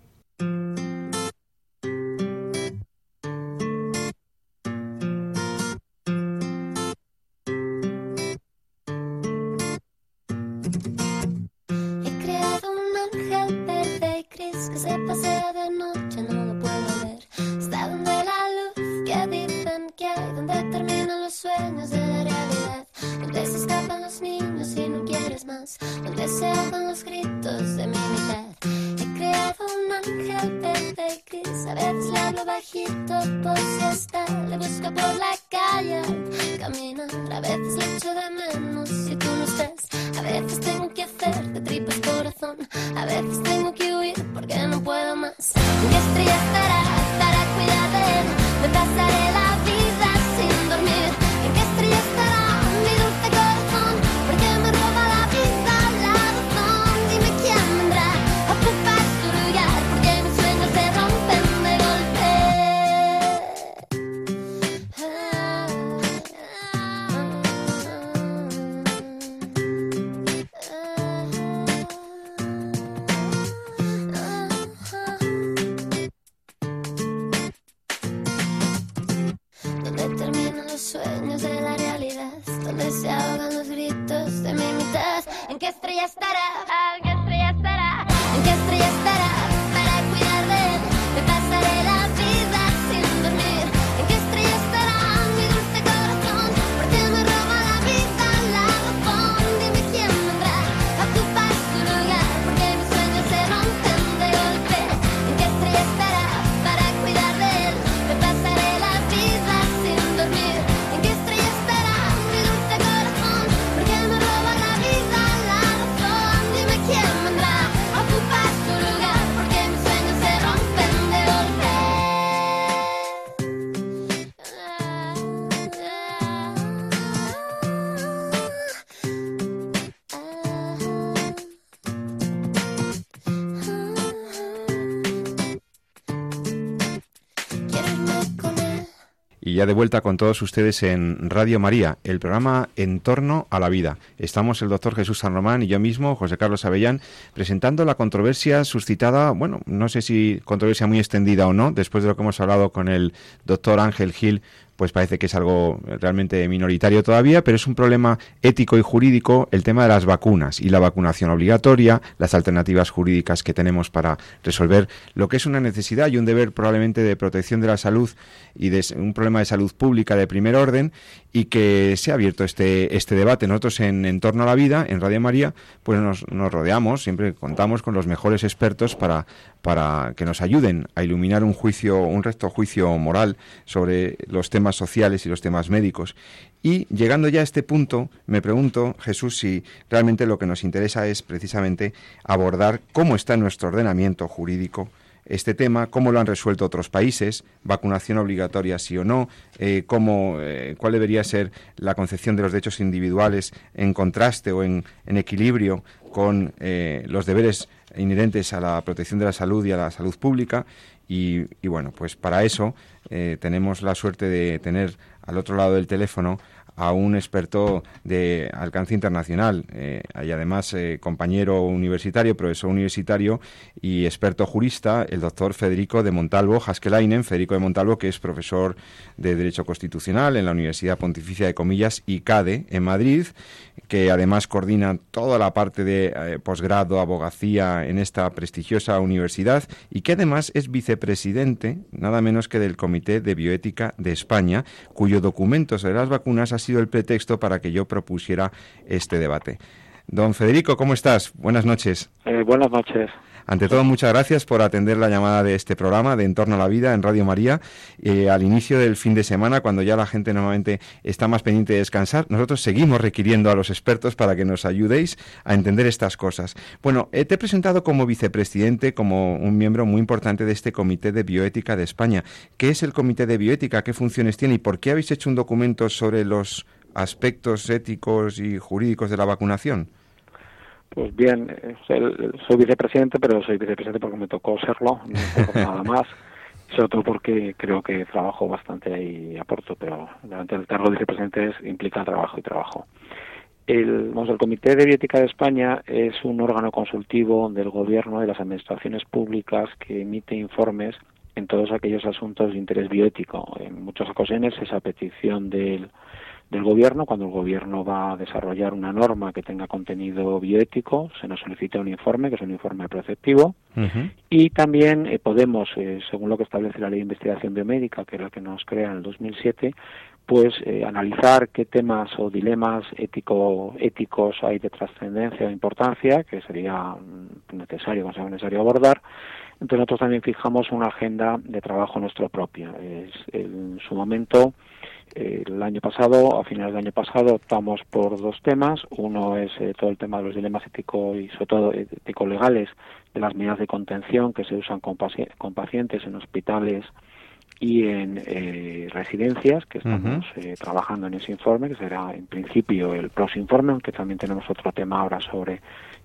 Ya de vuelta con todos ustedes en Radio María, el programa En torno a la vida. Estamos el doctor Jesús San Román y yo mismo, José Carlos Avellán, presentando la controversia suscitada, bueno, no sé si controversia muy extendida o no, después de lo que hemos hablado con el doctor Ángel Gil pues parece que es algo realmente minoritario todavía, pero es un problema ético y jurídico el tema de las vacunas y la vacunación obligatoria, las alternativas jurídicas que tenemos para resolver lo que es una necesidad y un deber probablemente de protección de la salud y de un problema de salud pública de primer orden y que se ha abierto este, este debate. Nosotros en, en torno a la vida, en Radio María, pues nos, nos rodeamos, siempre contamos con los mejores expertos para, para que nos ayuden a iluminar un juicio, un recto juicio moral sobre los temas sociales y los temas médicos. Y llegando ya a este punto, me pregunto, Jesús, si realmente lo que nos interesa es precisamente abordar cómo está nuestro ordenamiento jurídico este tema, cómo lo han resuelto otros países, vacunación obligatoria sí o no, eh, cómo, eh, cuál debería ser la concepción de los derechos individuales en contraste o en, equilibrio con eh, los deberes inherentes a la protección de la salud y a la salud pública. Y, y bueno, pues para eso tenemos la suerte de tener al otro lado del teléfono a un experto de alcance internacional eh, además eh, compañero universitario, profesor universitario y experto jurista, el doctor Federico de Montalvo Haskelainen, Federico de Montalvo, que es profesor de Derecho Constitucional en la Universidad Pontificia de Comillas y CADE en Madrid, que además coordina toda la parte de eh, posgrado, abogacía en esta prestigiosa universidad y que además es vicepresidente, nada menos que del Comité de Bioética de España, cuyo documento sobre las vacunas ha sido el pretexto para que yo propusiera este debate. Don Federico, ¿cómo estás? Buenas noches. Eh, buenas noches. Ante todo, muchas gracias por atender la llamada de este programa de Entorno a la Vida en Radio María eh, al inicio del fin de semana, cuando ya la gente normalmente está más pendiente de descansar. Nosotros seguimos requiriendo a los expertos para que nos ayudéis a entender estas cosas. Bueno, eh, te he presentado como vicepresidente, como un miembro muy importante de este Comité de Bioética de España. ¿Qué es el Comité de Bioética? ¿Qué funciones tiene? ¿Y por qué habéis hecho un documento sobre los aspectos éticos y jurídicos de la vacunación? Pues bien, eh, soy vicepresidente, pero soy vicepresidente porque me tocó serlo, no nada más. Sobre todo porque creo que trabajo bastante y aporto, pero delante del cargo de vicepresidente implica trabajo y trabajo. El, el Comité de Bioética de España es un órgano consultivo del Gobierno y las administraciones públicas que emite informes en todos aquellos asuntos de interés bioético. En muchas ocasiones esa petición del del gobierno. Cuando el gobierno va a desarrollar una norma que tenga contenido bioético, se nos solicita un informe, que es un informe preceptivo. Y también eh, podemos, eh, según lo que establece la ley de investigación biomédica, que es la que nos crea en el 2007, pues eh, analizar qué temas o dilemas ético, éticos hay de trascendencia o importancia que sería necesario, necesario abordar. Entonces nosotros también fijamos una agenda de trabajo nuestro propio. Es, en su momento, el año pasado, a finales del año pasado, optamos por dos temas. Uno es eh, todo el tema de los dilemas éticos y sobre todo ético-legales de las medidas de contención que se usan con, con pacientes en hospitales y en eh, residencias, que estamos eh, trabajando en ese informe, que será en principio el próximo informe, aunque también tenemos otro tema ahora sobre,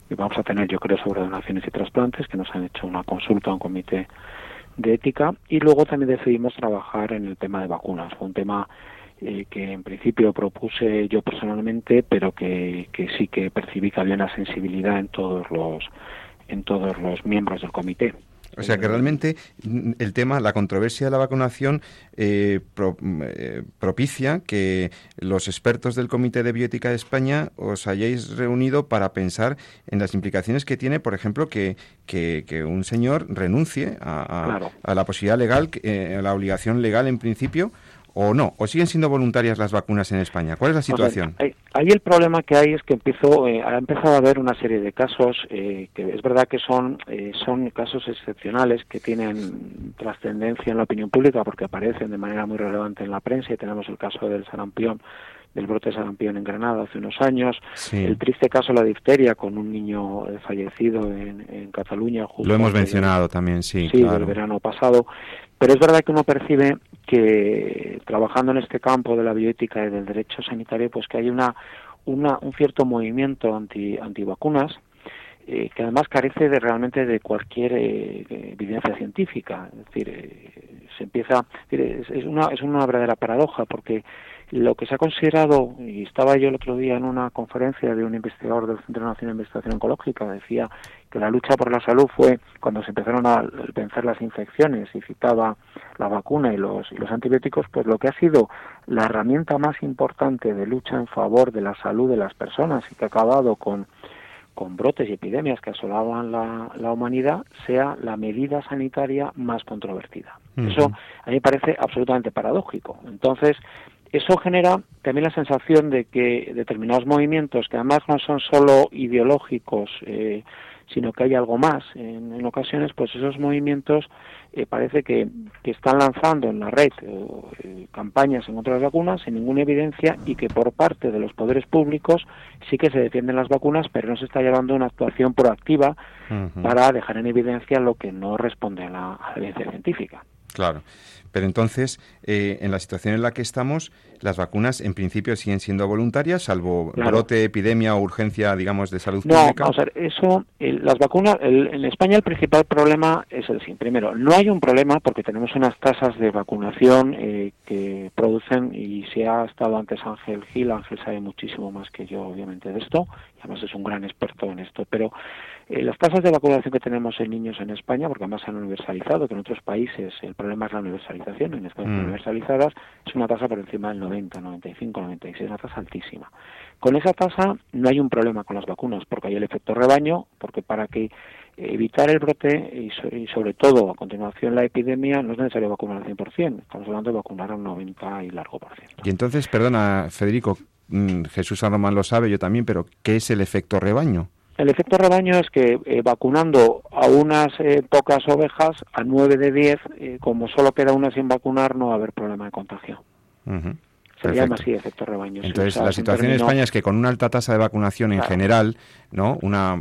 y vamos a tener yo creo sobre donaciones y trasplantes, que nos han hecho una consulta a un comité de ética, y luego también decidimos trabajar en el tema de vacunas, un tema eh, que en principio propuse yo personalmente, pero que, que sí que percibí que había una sensibilidad en todos los en todos los miembros del comité. O sea que realmente mm, el tema, la controversia de la vacunación eh, eh, propicia que los expertos del Comité de Bioética de España os hayáis reunido para pensar en las implicaciones que tiene, por ejemplo, que, que, un señor renuncie a, a, la posibilidad legal, eh, a la obligación legal en principio, o no? ¿O siguen siendo voluntarias las vacunas en España? ¿Cuál es la situación? ahí, el problema que hay es que empezó, eh, ha empezado a haber una serie de casos eh, que es verdad que son, eh, son casos excepcionales que tienen trascendencia en la opinión pública porque aparecen de manera muy relevante en la prensa y tenemos el caso del sarampión del brote de sarampión en Granada hace unos años, el triste caso de la difteria con un niño fallecido en, Cataluña. Lo hemos mencionado también, sí. Sí, el verano pasado. Pero es verdad que uno percibe que trabajando en este campo de la bioética y del derecho sanitario, pues que hay una, una un cierto movimiento anti antivacunas eh, que además carece de realmente de cualquier eh, evidencia científica. Es decir, eh, se empieza, es, una es una verdadera paradoja porque lo que se ha considerado, y estaba yo el otro día en una conferencia de un investigador del Centro Nacional de Investigación Oncológica, decía que la lucha por la salud fue cuando se empezaron a vencer las infecciones y citaba la vacuna y los, y los antibióticos, pues lo que ha sido la herramienta más importante de lucha en favor de la salud de las personas y que ha acabado con con brotes y epidemias que asolaban la, la, humanidad sea la medida sanitaria más controvertida. Eso a mí me parece absolutamente paradójico. Entonces, eso genera también la sensación de que determinados movimientos, que además no son solo ideológicos, eh, sino que hay algo más en, ocasiones, pues esos movimientos eh, parece que, están lanzando en la red eh, campañas en otras vacunas sin ninguna evidencia y que por parte de los poderes públicos sí que se defienden las vacunas, pero no se está llevando una actuación proactiva para dejar en evidencia lo que no responde a la evidencia científica. Claro. Pero entonces, eh, en la situación en la que estamos, las vacunas en principio siguen siendo voluntarias, salvo brote, epidemia o urgencia, digamos, de salud pública. No, vamos a ver, eso, las vacunas, en España el principal problema es el siguiente. Primero, no hay un problema porque tenemos unas tasas de vacunación eh, que producen, y si ha estado antes Ángel Gil, Ángel sabe muchísimo más que yo, obviamente, de esto, y además es un gran experto en esto, pero eh, las tasas de vacunación que tenemos en niños en España, porque además se han universalizado, que en otros países el problema es la universalización, en España mm. universalizadas es una tasa por encima del 90, 95, 96, una tasa altísima. Con esa tasa no hay un problema con las vacunas, porque hay el efecto rebaño, porque para que evitar el brote y, sobre todo a continuación la epidemia no es necesario vacunar al 100%, estamos hablando de vacunar al 90 y largo por ciento. Y entonces, perdona, Federico, mm, Jesús Román lo sabe, yo también, pero ¿qué es el efecto rebaño? El efecto rebaño es que eh, vacunando a unas eh, pocas ovejas, a nueve de diez, eh, como solo queda una sin vacunar, no va a haber problema de contagio. Se llama así efecto rebaño. Entonces, la situación en España es que con una alta tasa de vacunación en general, ¿no? Una,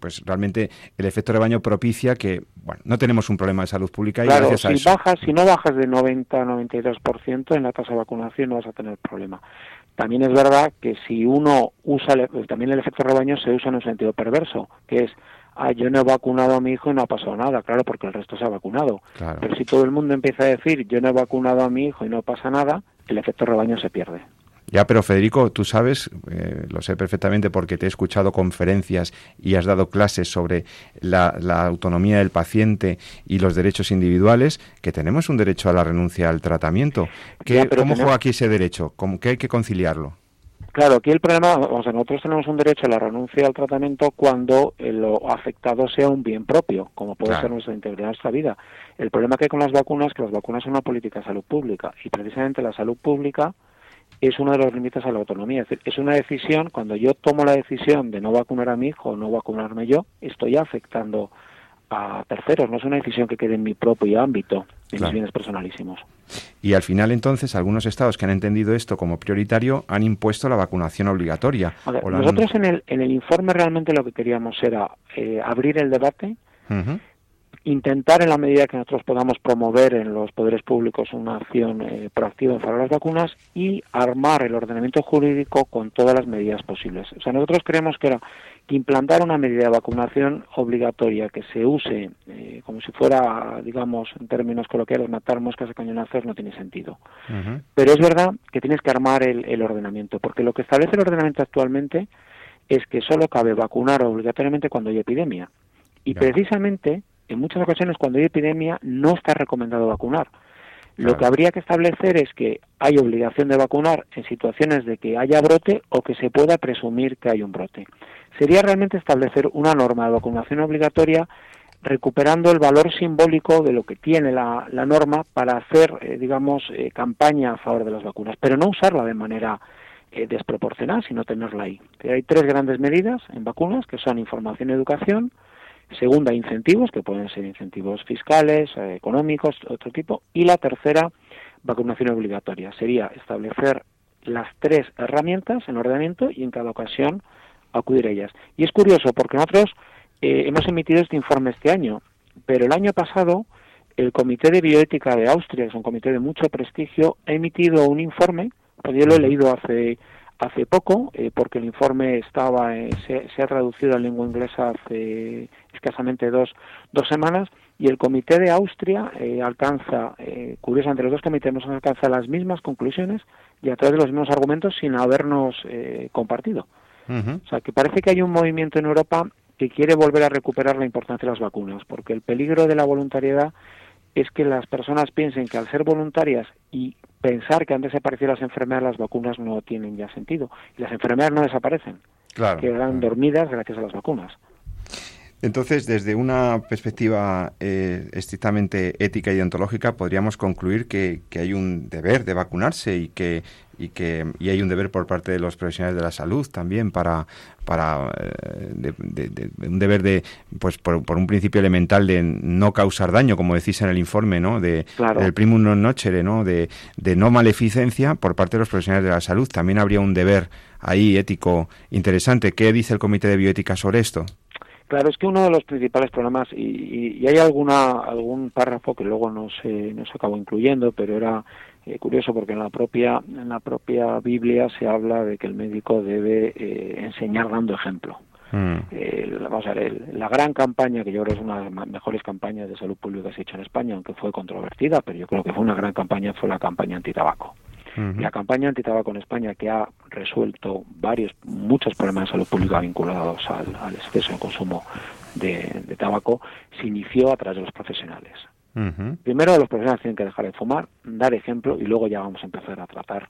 pues realmente el efecto rebaño propicia que, bueno, no tenemos un problema de salud pública y gracias si a eso. Bajas, si no bajas de 90 a 92% en la tasa de vacunación no vas a tener problema. También es verdad que si uno usa, también el efecto rebaño se usa en un sentido perverso, que es, ah, yo no he vacunado a mi hijo y no ha pasado nada, claro, porque el resto se ha vacunado. Pero si todo el mundo empieza a decir, yo no he vacunado a mi hijo y no pasa nada, el efecto rebaño se pierde. Ya, pero Federico, tú sabes, eh, lo sé perfectamente porque te he escuchado conferencias y has dado clases sobre la, autonomía del paciente y los derechos individuales, que tenemos un derecho a la renuncia al tratamiento. ¿Qué, ¿Cómo juega aquí ese derecho? ¿Cómo, ¿Qué hay que conciliarlo? Claro, aquí el problema, o sea, nosotros tenemos un derecho a la renuncia al tratamiento cuando lo afectado sea un bien propio, como puede ser nuestra integridad, nuestra vida. El problema que hay con las vacunas es que las vacunas son una política de salud pública y precisamente la salud pública es uno de los límites a la autonomía. Es, decir, es una decisión, cuando yo tomo la decisión de no vacunar a mi hijo o no vacunarme yo, estoy afectando a terceros, no es una decisión que quede en mi propio ámbito, en Claro. mis bienes personalísimos. Y al final, entonces, algunos estados que han entendido esto como prioritario han impuesto la vacunación obligatoria. A ver, O la han- nosotros en el, en el informe realmente lo que queríamos era eh, abrir el debate. Intentar en la medida que nosotros podamos promover en los poderes públicos una acción eh, proactiva en favor de las vacunas y armar el ordenamiento jurídico con todas las medidas posibles. O sea, nosotros creemos que era que implantar una medida de vacunación obligatoria que se use eh, como si fuera, digamos, en términos coloquiales, matar moscas a cañonazos no tiene sentido. Pero es verdad que tienes que armar el, el ordenamiento, porque lo que establece el ordenamiento actualmente es que solo cabe vacunar obligatoriamente cuando hay epidemia. Y precisamente, en muchas ocasiones, cuando hay epidemia, no está recomendado vacunar. Lo Claro. que habría que establecer es que hay obligación de vacunar en situaciones de que haya brote o que se pueda presumir que hay un brote. Sería realmente establecer una norma de vacunación obligatoria recuperando el valor simbólico de lo que tiene la, la norma para hacer, eh, digamos, eh, campaña a favor de las vacunas, pero no usarla de manera eh, desproporcionada, sino tenerla ahí. Que Hay tres grandes medidas en vacunas, que son información y educación, segunda, incentivos, que pueden ser incentivos fiscales, eh, económicos, otro tipo, y la tercera, vacunación obligatoria. Sería establecer las tres herramientas en ordenamiento y en cada ocasión acudir a ellas. Y es curioso porque nosotros eh, hemos emitido este informe este año, pero el año pasado el Comité de Bioética de Austria, que es un comité de mucho prestigio, ha emitido un informe, pues yo lo he leído hace hace poco, eh, porque el informe estaba eh, se, se ha traducido a lengua inglesa hace escasamente dos, dos semanas, y el Comité de Austria eh, alcanza, eh, curiosamente los dos comités nos alcanza las mismas conclusiones y a través de los mismos argumentos sin habernos eh, compartido. O sea, que parece que hay un movimiento en Europa que quiere volver a recuperar la importancia de las vacunas, porque el peligro de la voluntariedad es que las personas piensen que al ser voluntarias y pensar que han desaparecido las enfermedades, las vacunas no tienen ya sentido. Y las enfermedades no desaparecen, Claro. quedan dormidas gracias a las vacunas. Entonces, desde una perspectiva eh, estrictamente ética y ontológica, podríamos concluir que, que hay un deber de vacunarse y que y que y hay un deber por parte de los profesionales de la salud también para para eh, de- de- de- un deber de pues por, por un principio elemental de no causar daño como decís en el informe no de Claro. del primum non nocere no de, de no maleficencia por parte de los profesionales de la salud. También habría un deber ahí ético interesante. Qué dice el comité de bioética sobre esto Claro, es que uno de los principales problemas, y, y- y hay alguna algún párrafo que luego no se, no se acabó incluyendo, pero era eh, curioso porque en la propia en la propia Biblia se habla de que el médico debe eh, enseñar dando ejemplo. Mm. Eh, vamos a ver, el- la gran campaña, que yo creo que es una de las mejores campañas de salud pública que se ha hecho en España, aunque fue controvertida, pero yo creo que fue una gran campaña, fue la campaña antitabaco. La campaña antitabaco en España, que ha resuelto varios, muchos problemas de salud pública vinculados al, al exceso de consumo de, de tabaco, se inició a través de los profesionales. Primero, los profesionales tienen que dejar de fumar, dar ejemplo, y luego ya vamos a empezar a tratar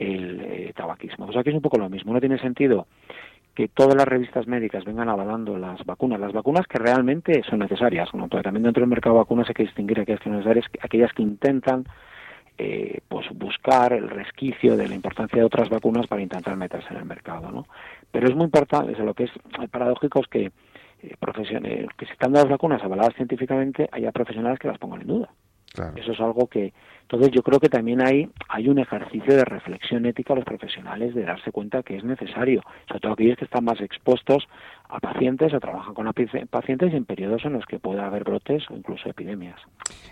el eh, tabaquismo. O sea, que es un poco lo mismo. No tiene sentido que todas las revistas médicas vengan avalando las vacunas, las vacunas que realmente son necesarias, ¿no? También dentro del mercado de vacunas hay que distinguir aquellas que son necesarias, aquellas que intentan eh, pues buscar el resquicio de la importancia de otras vacunas para intentar meterse en el mercado, ¿no? Pero es muy importante, lo que es paradójico es que eh, profesion- eh, que están las vacunas avaladas científicamente, haya profesionales que las pongan en duda. Claro. Eso es algo que, entonces yo creo que también hay, hay un ejercicio de reflexión ética a los profesionales de darse cuenta que es necesario, sobre todo aquellos que están más expuestos a pacientes o trabajan con pacientes en periodos en los que pueda haber brotes o incluso epidemias.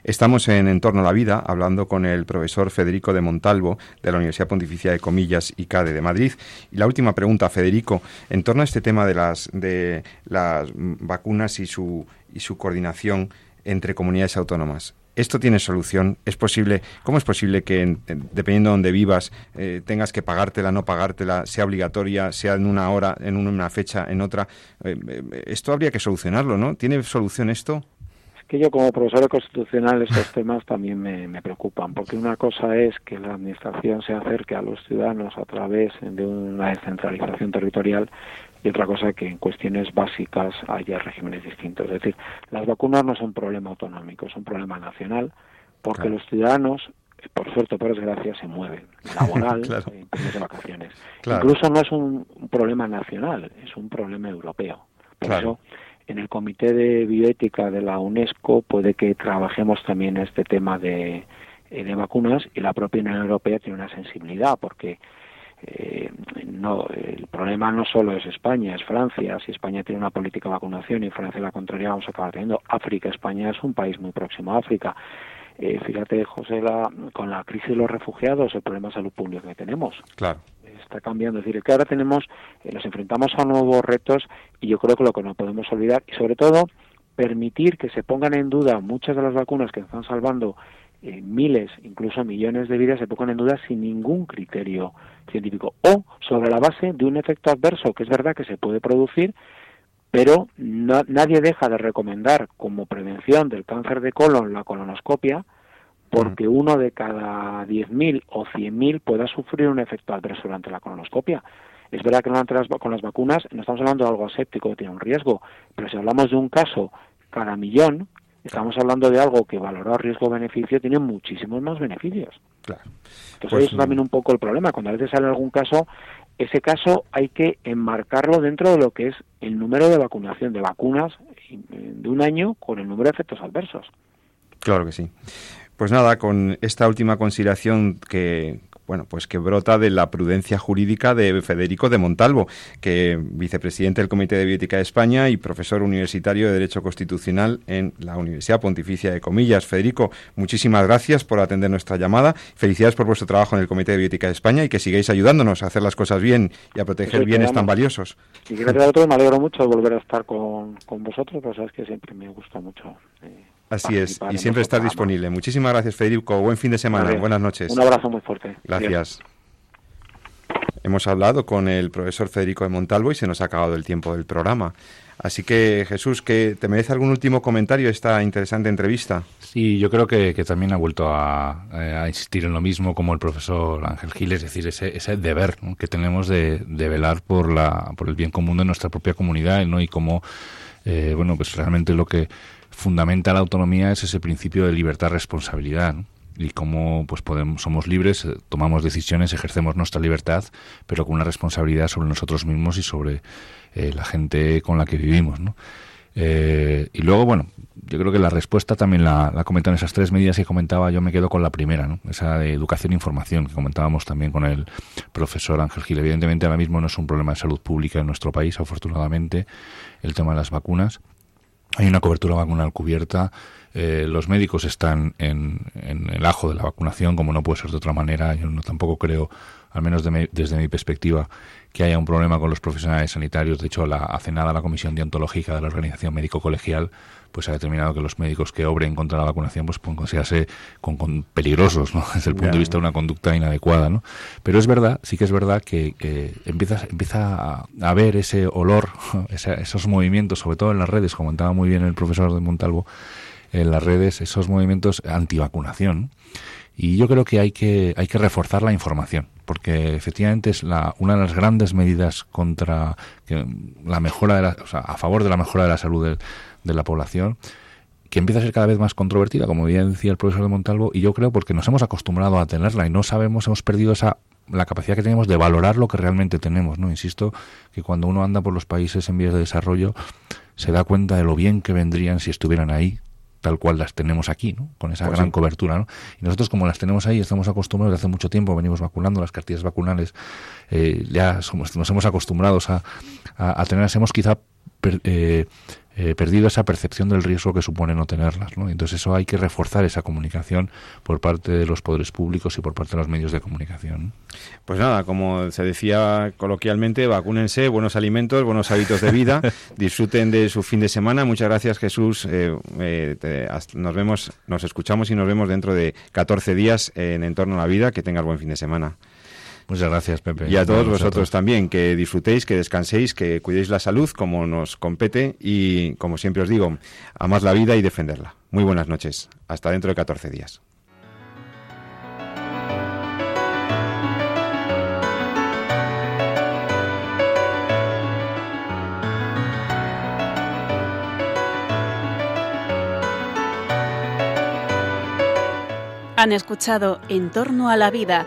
Estamos en Entorno a la Vida hablando con el profesor Federico de Montalvo de la Universidad Pontificia de Comillas y CADE de Madrid. Y la última pregunta, Federico, en torno a este tema de las, de las vacunas y su, y su coordinación entre comunidades autónomas. ¿Esto tiene solución? ¿Es posible? ¿Cómo es posible que, en- en- dependiendo de donde vivas, eh, tengas que pagártela, no pagártela, sea obligatoria, sea en una hora, en una fecha, en otra? Eh, eh, esto habría que solucionarlo, ¿no? ¿Tiene solución esto? Es que yo como profesor constitucional estos temas también me preocupan, porque una cosa es que la administración se acerque a los ciudadanos a través de una descentralización territorial y otra cosa que en cuestiones básicas haya regímenes distintos. Es decir, las vacunas no son un problema autonómico, es un problema nacional, porque Claro. los ciudadanos por suerte o por desgracia, se mueven. Laboral, en de vacaciones. Incluso no es un, problema nacional, es un problema europeo. Por eso, en el Comité de Bioética de la UNESCO puede que trabajemos también este tema de, eh, de vacunas y la propia Unión Europea tiene una sensibilidad porque eh, no el problema no solo es España, es Francia. Si España tiene una política de vacunación y Francia la contraria, vamos a acabar teniendo África. España es un país muy próximo a África. Eh, fíjate, José, la, con la crisis de los refugiados, el problema de salud pública que tenemos. Claro. Está cambiando. Es decir, que ahora tenemos, eh, nos enfrentamos a nuevos retos y yo creo que lo que no podemos olvidar, y sobre todo, permitir que se pongan en duda muchas de las vacunas que están salvando eh, miles, incluso millones de vidas, se pongan en duda sin ningún criterio científico o sobre la base de un efecto adverso que es verdad que se puede producir, pero nadie deja de recomendar como prevención del cáncer de colon la colonoscopia porque uno de cada 10.000 o 100.000 pueda sufrir un efecto adverso durante la colonoscopia. Es verdad que durante las, con las vacunas no estamos hablando de algo aséptico que tiene un riesgo, pero si hablamos de un caso cada millón, estamos hablando de algo que valorado riesgo-beneficio tiene muchísimos más beneficios. Claro. Entonces pues, es también un poco el problema. Cuando a veces sale algún caso, ese caso hay que enmarcarlo dentro de lo que es el número de vacunación, de vacunas eh, de un año con el número de efectos adversos. Claro que sí. Pues nada, con esta última consideración que, bueno, pues que brota de la prudencia jurídica de Federico de Montalvo, que vicepresidente del Comité de Bioética de España y profesor universitario de Derecho Constitucional en la Universidad Pontificia de Comillas. Federico, muchísimas gracias por atender nuestra llamada. Felicidades por vuestro trabajo en el Comité de Bioética de España y que sigáis ayudándonos a hacer las cosas bien y a proteger bienes tan valiosos. Y gracias a todos, me alegro mucho de volver a estar con, con vosotros, pues sabes que siempre me gusta mucho. Eh, Así es, y siempre estás disponible. Muchísimas gracias, Federico. Buen fin de semana. Buenas noches. Un abrazo muy fuerte. Gracias. Hemos hablado con el profesor Federico de Montalvo y se nos ha acabado el tiempo del programa. Así que, Jesús, ¿que ¿te merece algún último comentario esta interesante entrevista? Sí, yo creo que, también ha vuelto a, insistir en lo mismo como el profesor Ángel Gil, es decir, ese, ese deber que tenemos de, velar por, la, por el bien común de nuestra propia comunidad ¿no? y cómo, eh, bueno, pues realmente lo que fundamenta la autonomía es ese principio de libertad-responsabilidad. y cómo pues podemos somos libres eh, tomamos decisiones ejercemos nuestra libertad pero con una responsabilidad sobre nosotros mismos y sobre eh, la gente con la que vivimos ¿no? Eh, y luego bueno yo creo que la respuesta también la, la comentan esas tres medidas que comentaba yo me quedo con la primera ¿no? esa de educación e información que comentábamos también con el profesor Ángel Gil evidentemente ahora mismo no es un problema de salud pública en nuestro país afortunadamente el tema de las vacunas hay una cobertura vacunal cubierta. Eh, los médicos están en, el ajo de la vacunación, como no puede ser de otra manera. Yo no, tampoco creo, al menos desde mi perspectiva, que haya un problema con los profesionales sanitarios. De hecho, la, hace nada la Comisión Deontológica de la Organización Médico Colegial pues ha determinado que los médicos que obren contra la vacunación pues pueden considerarse con, peligrosos ¿no? desde el punto de vista de una conducta inadecuada. ¿no? Pero es verdad, sí que es verdad que, empieza, empieza a haber ese olor, esos movimientos, sobre todo en las redes, comentaba muy bien el profesor de Montalvo, en las redes, esos movimientos antivacunación. Y yo creo que hay que, hay que reforzar la información, porque efectivamente es la, una de las grandes medidas contra la mejora de la, o sea, a favor de la mejora de la salud del, de la población que empieza a ser cada vez más controvertida, como bien decía el profesor de Montalvo, y yo creo porque nos hemos acostumbrado a tenerla y no sabemos, hemos perdido esa la capacidad que tenemos de valorar lo que realmente tenemos, ¿no? Insisto que cuando uno anda por los países en vías de desarrollo se da cuenta de lo bien que vendrían si estuvieran ahí, tal cual las tenemos aquí, ¿no? Con esa pues gran cobertura, ¿no? Y nosotros como las tenemos ahí, estamos acostumbrados desde hace mucho tiempo, venimos vacunando las cartillas vacunales, eh, ya somos, nos hemos acostumbrado a, a, a tenerlas, hemos quizá eh, eh, perdido esa percepción del riesgo que supone no tenerlas. ¿no? Entonces eso hay que reforzar esa comunicación por parte de los poderes públicos y por parte de los medios de comunicación. Pues nada, como se decía coloquialmente, vacúnense, buenos alimentos, buenos hábitos de vida, disfruten de su fin de semana. Muchas gracias Jesús. Eh, eh, nos vemos, nos escuchamos y nos vemos dentro de 14 días en Entorno a la Vida. Que tengas buen fin de semana. Muchas gracias, Pepe. Y a todos vosotros también, que disfrutéis, que descanséis, que cuidéis la salud como nos compete y, como siempre os digo, amad la vida y defenderla. Muy buenas noches. Hasta dentro de 14 días. Han escuchado En torno a la vida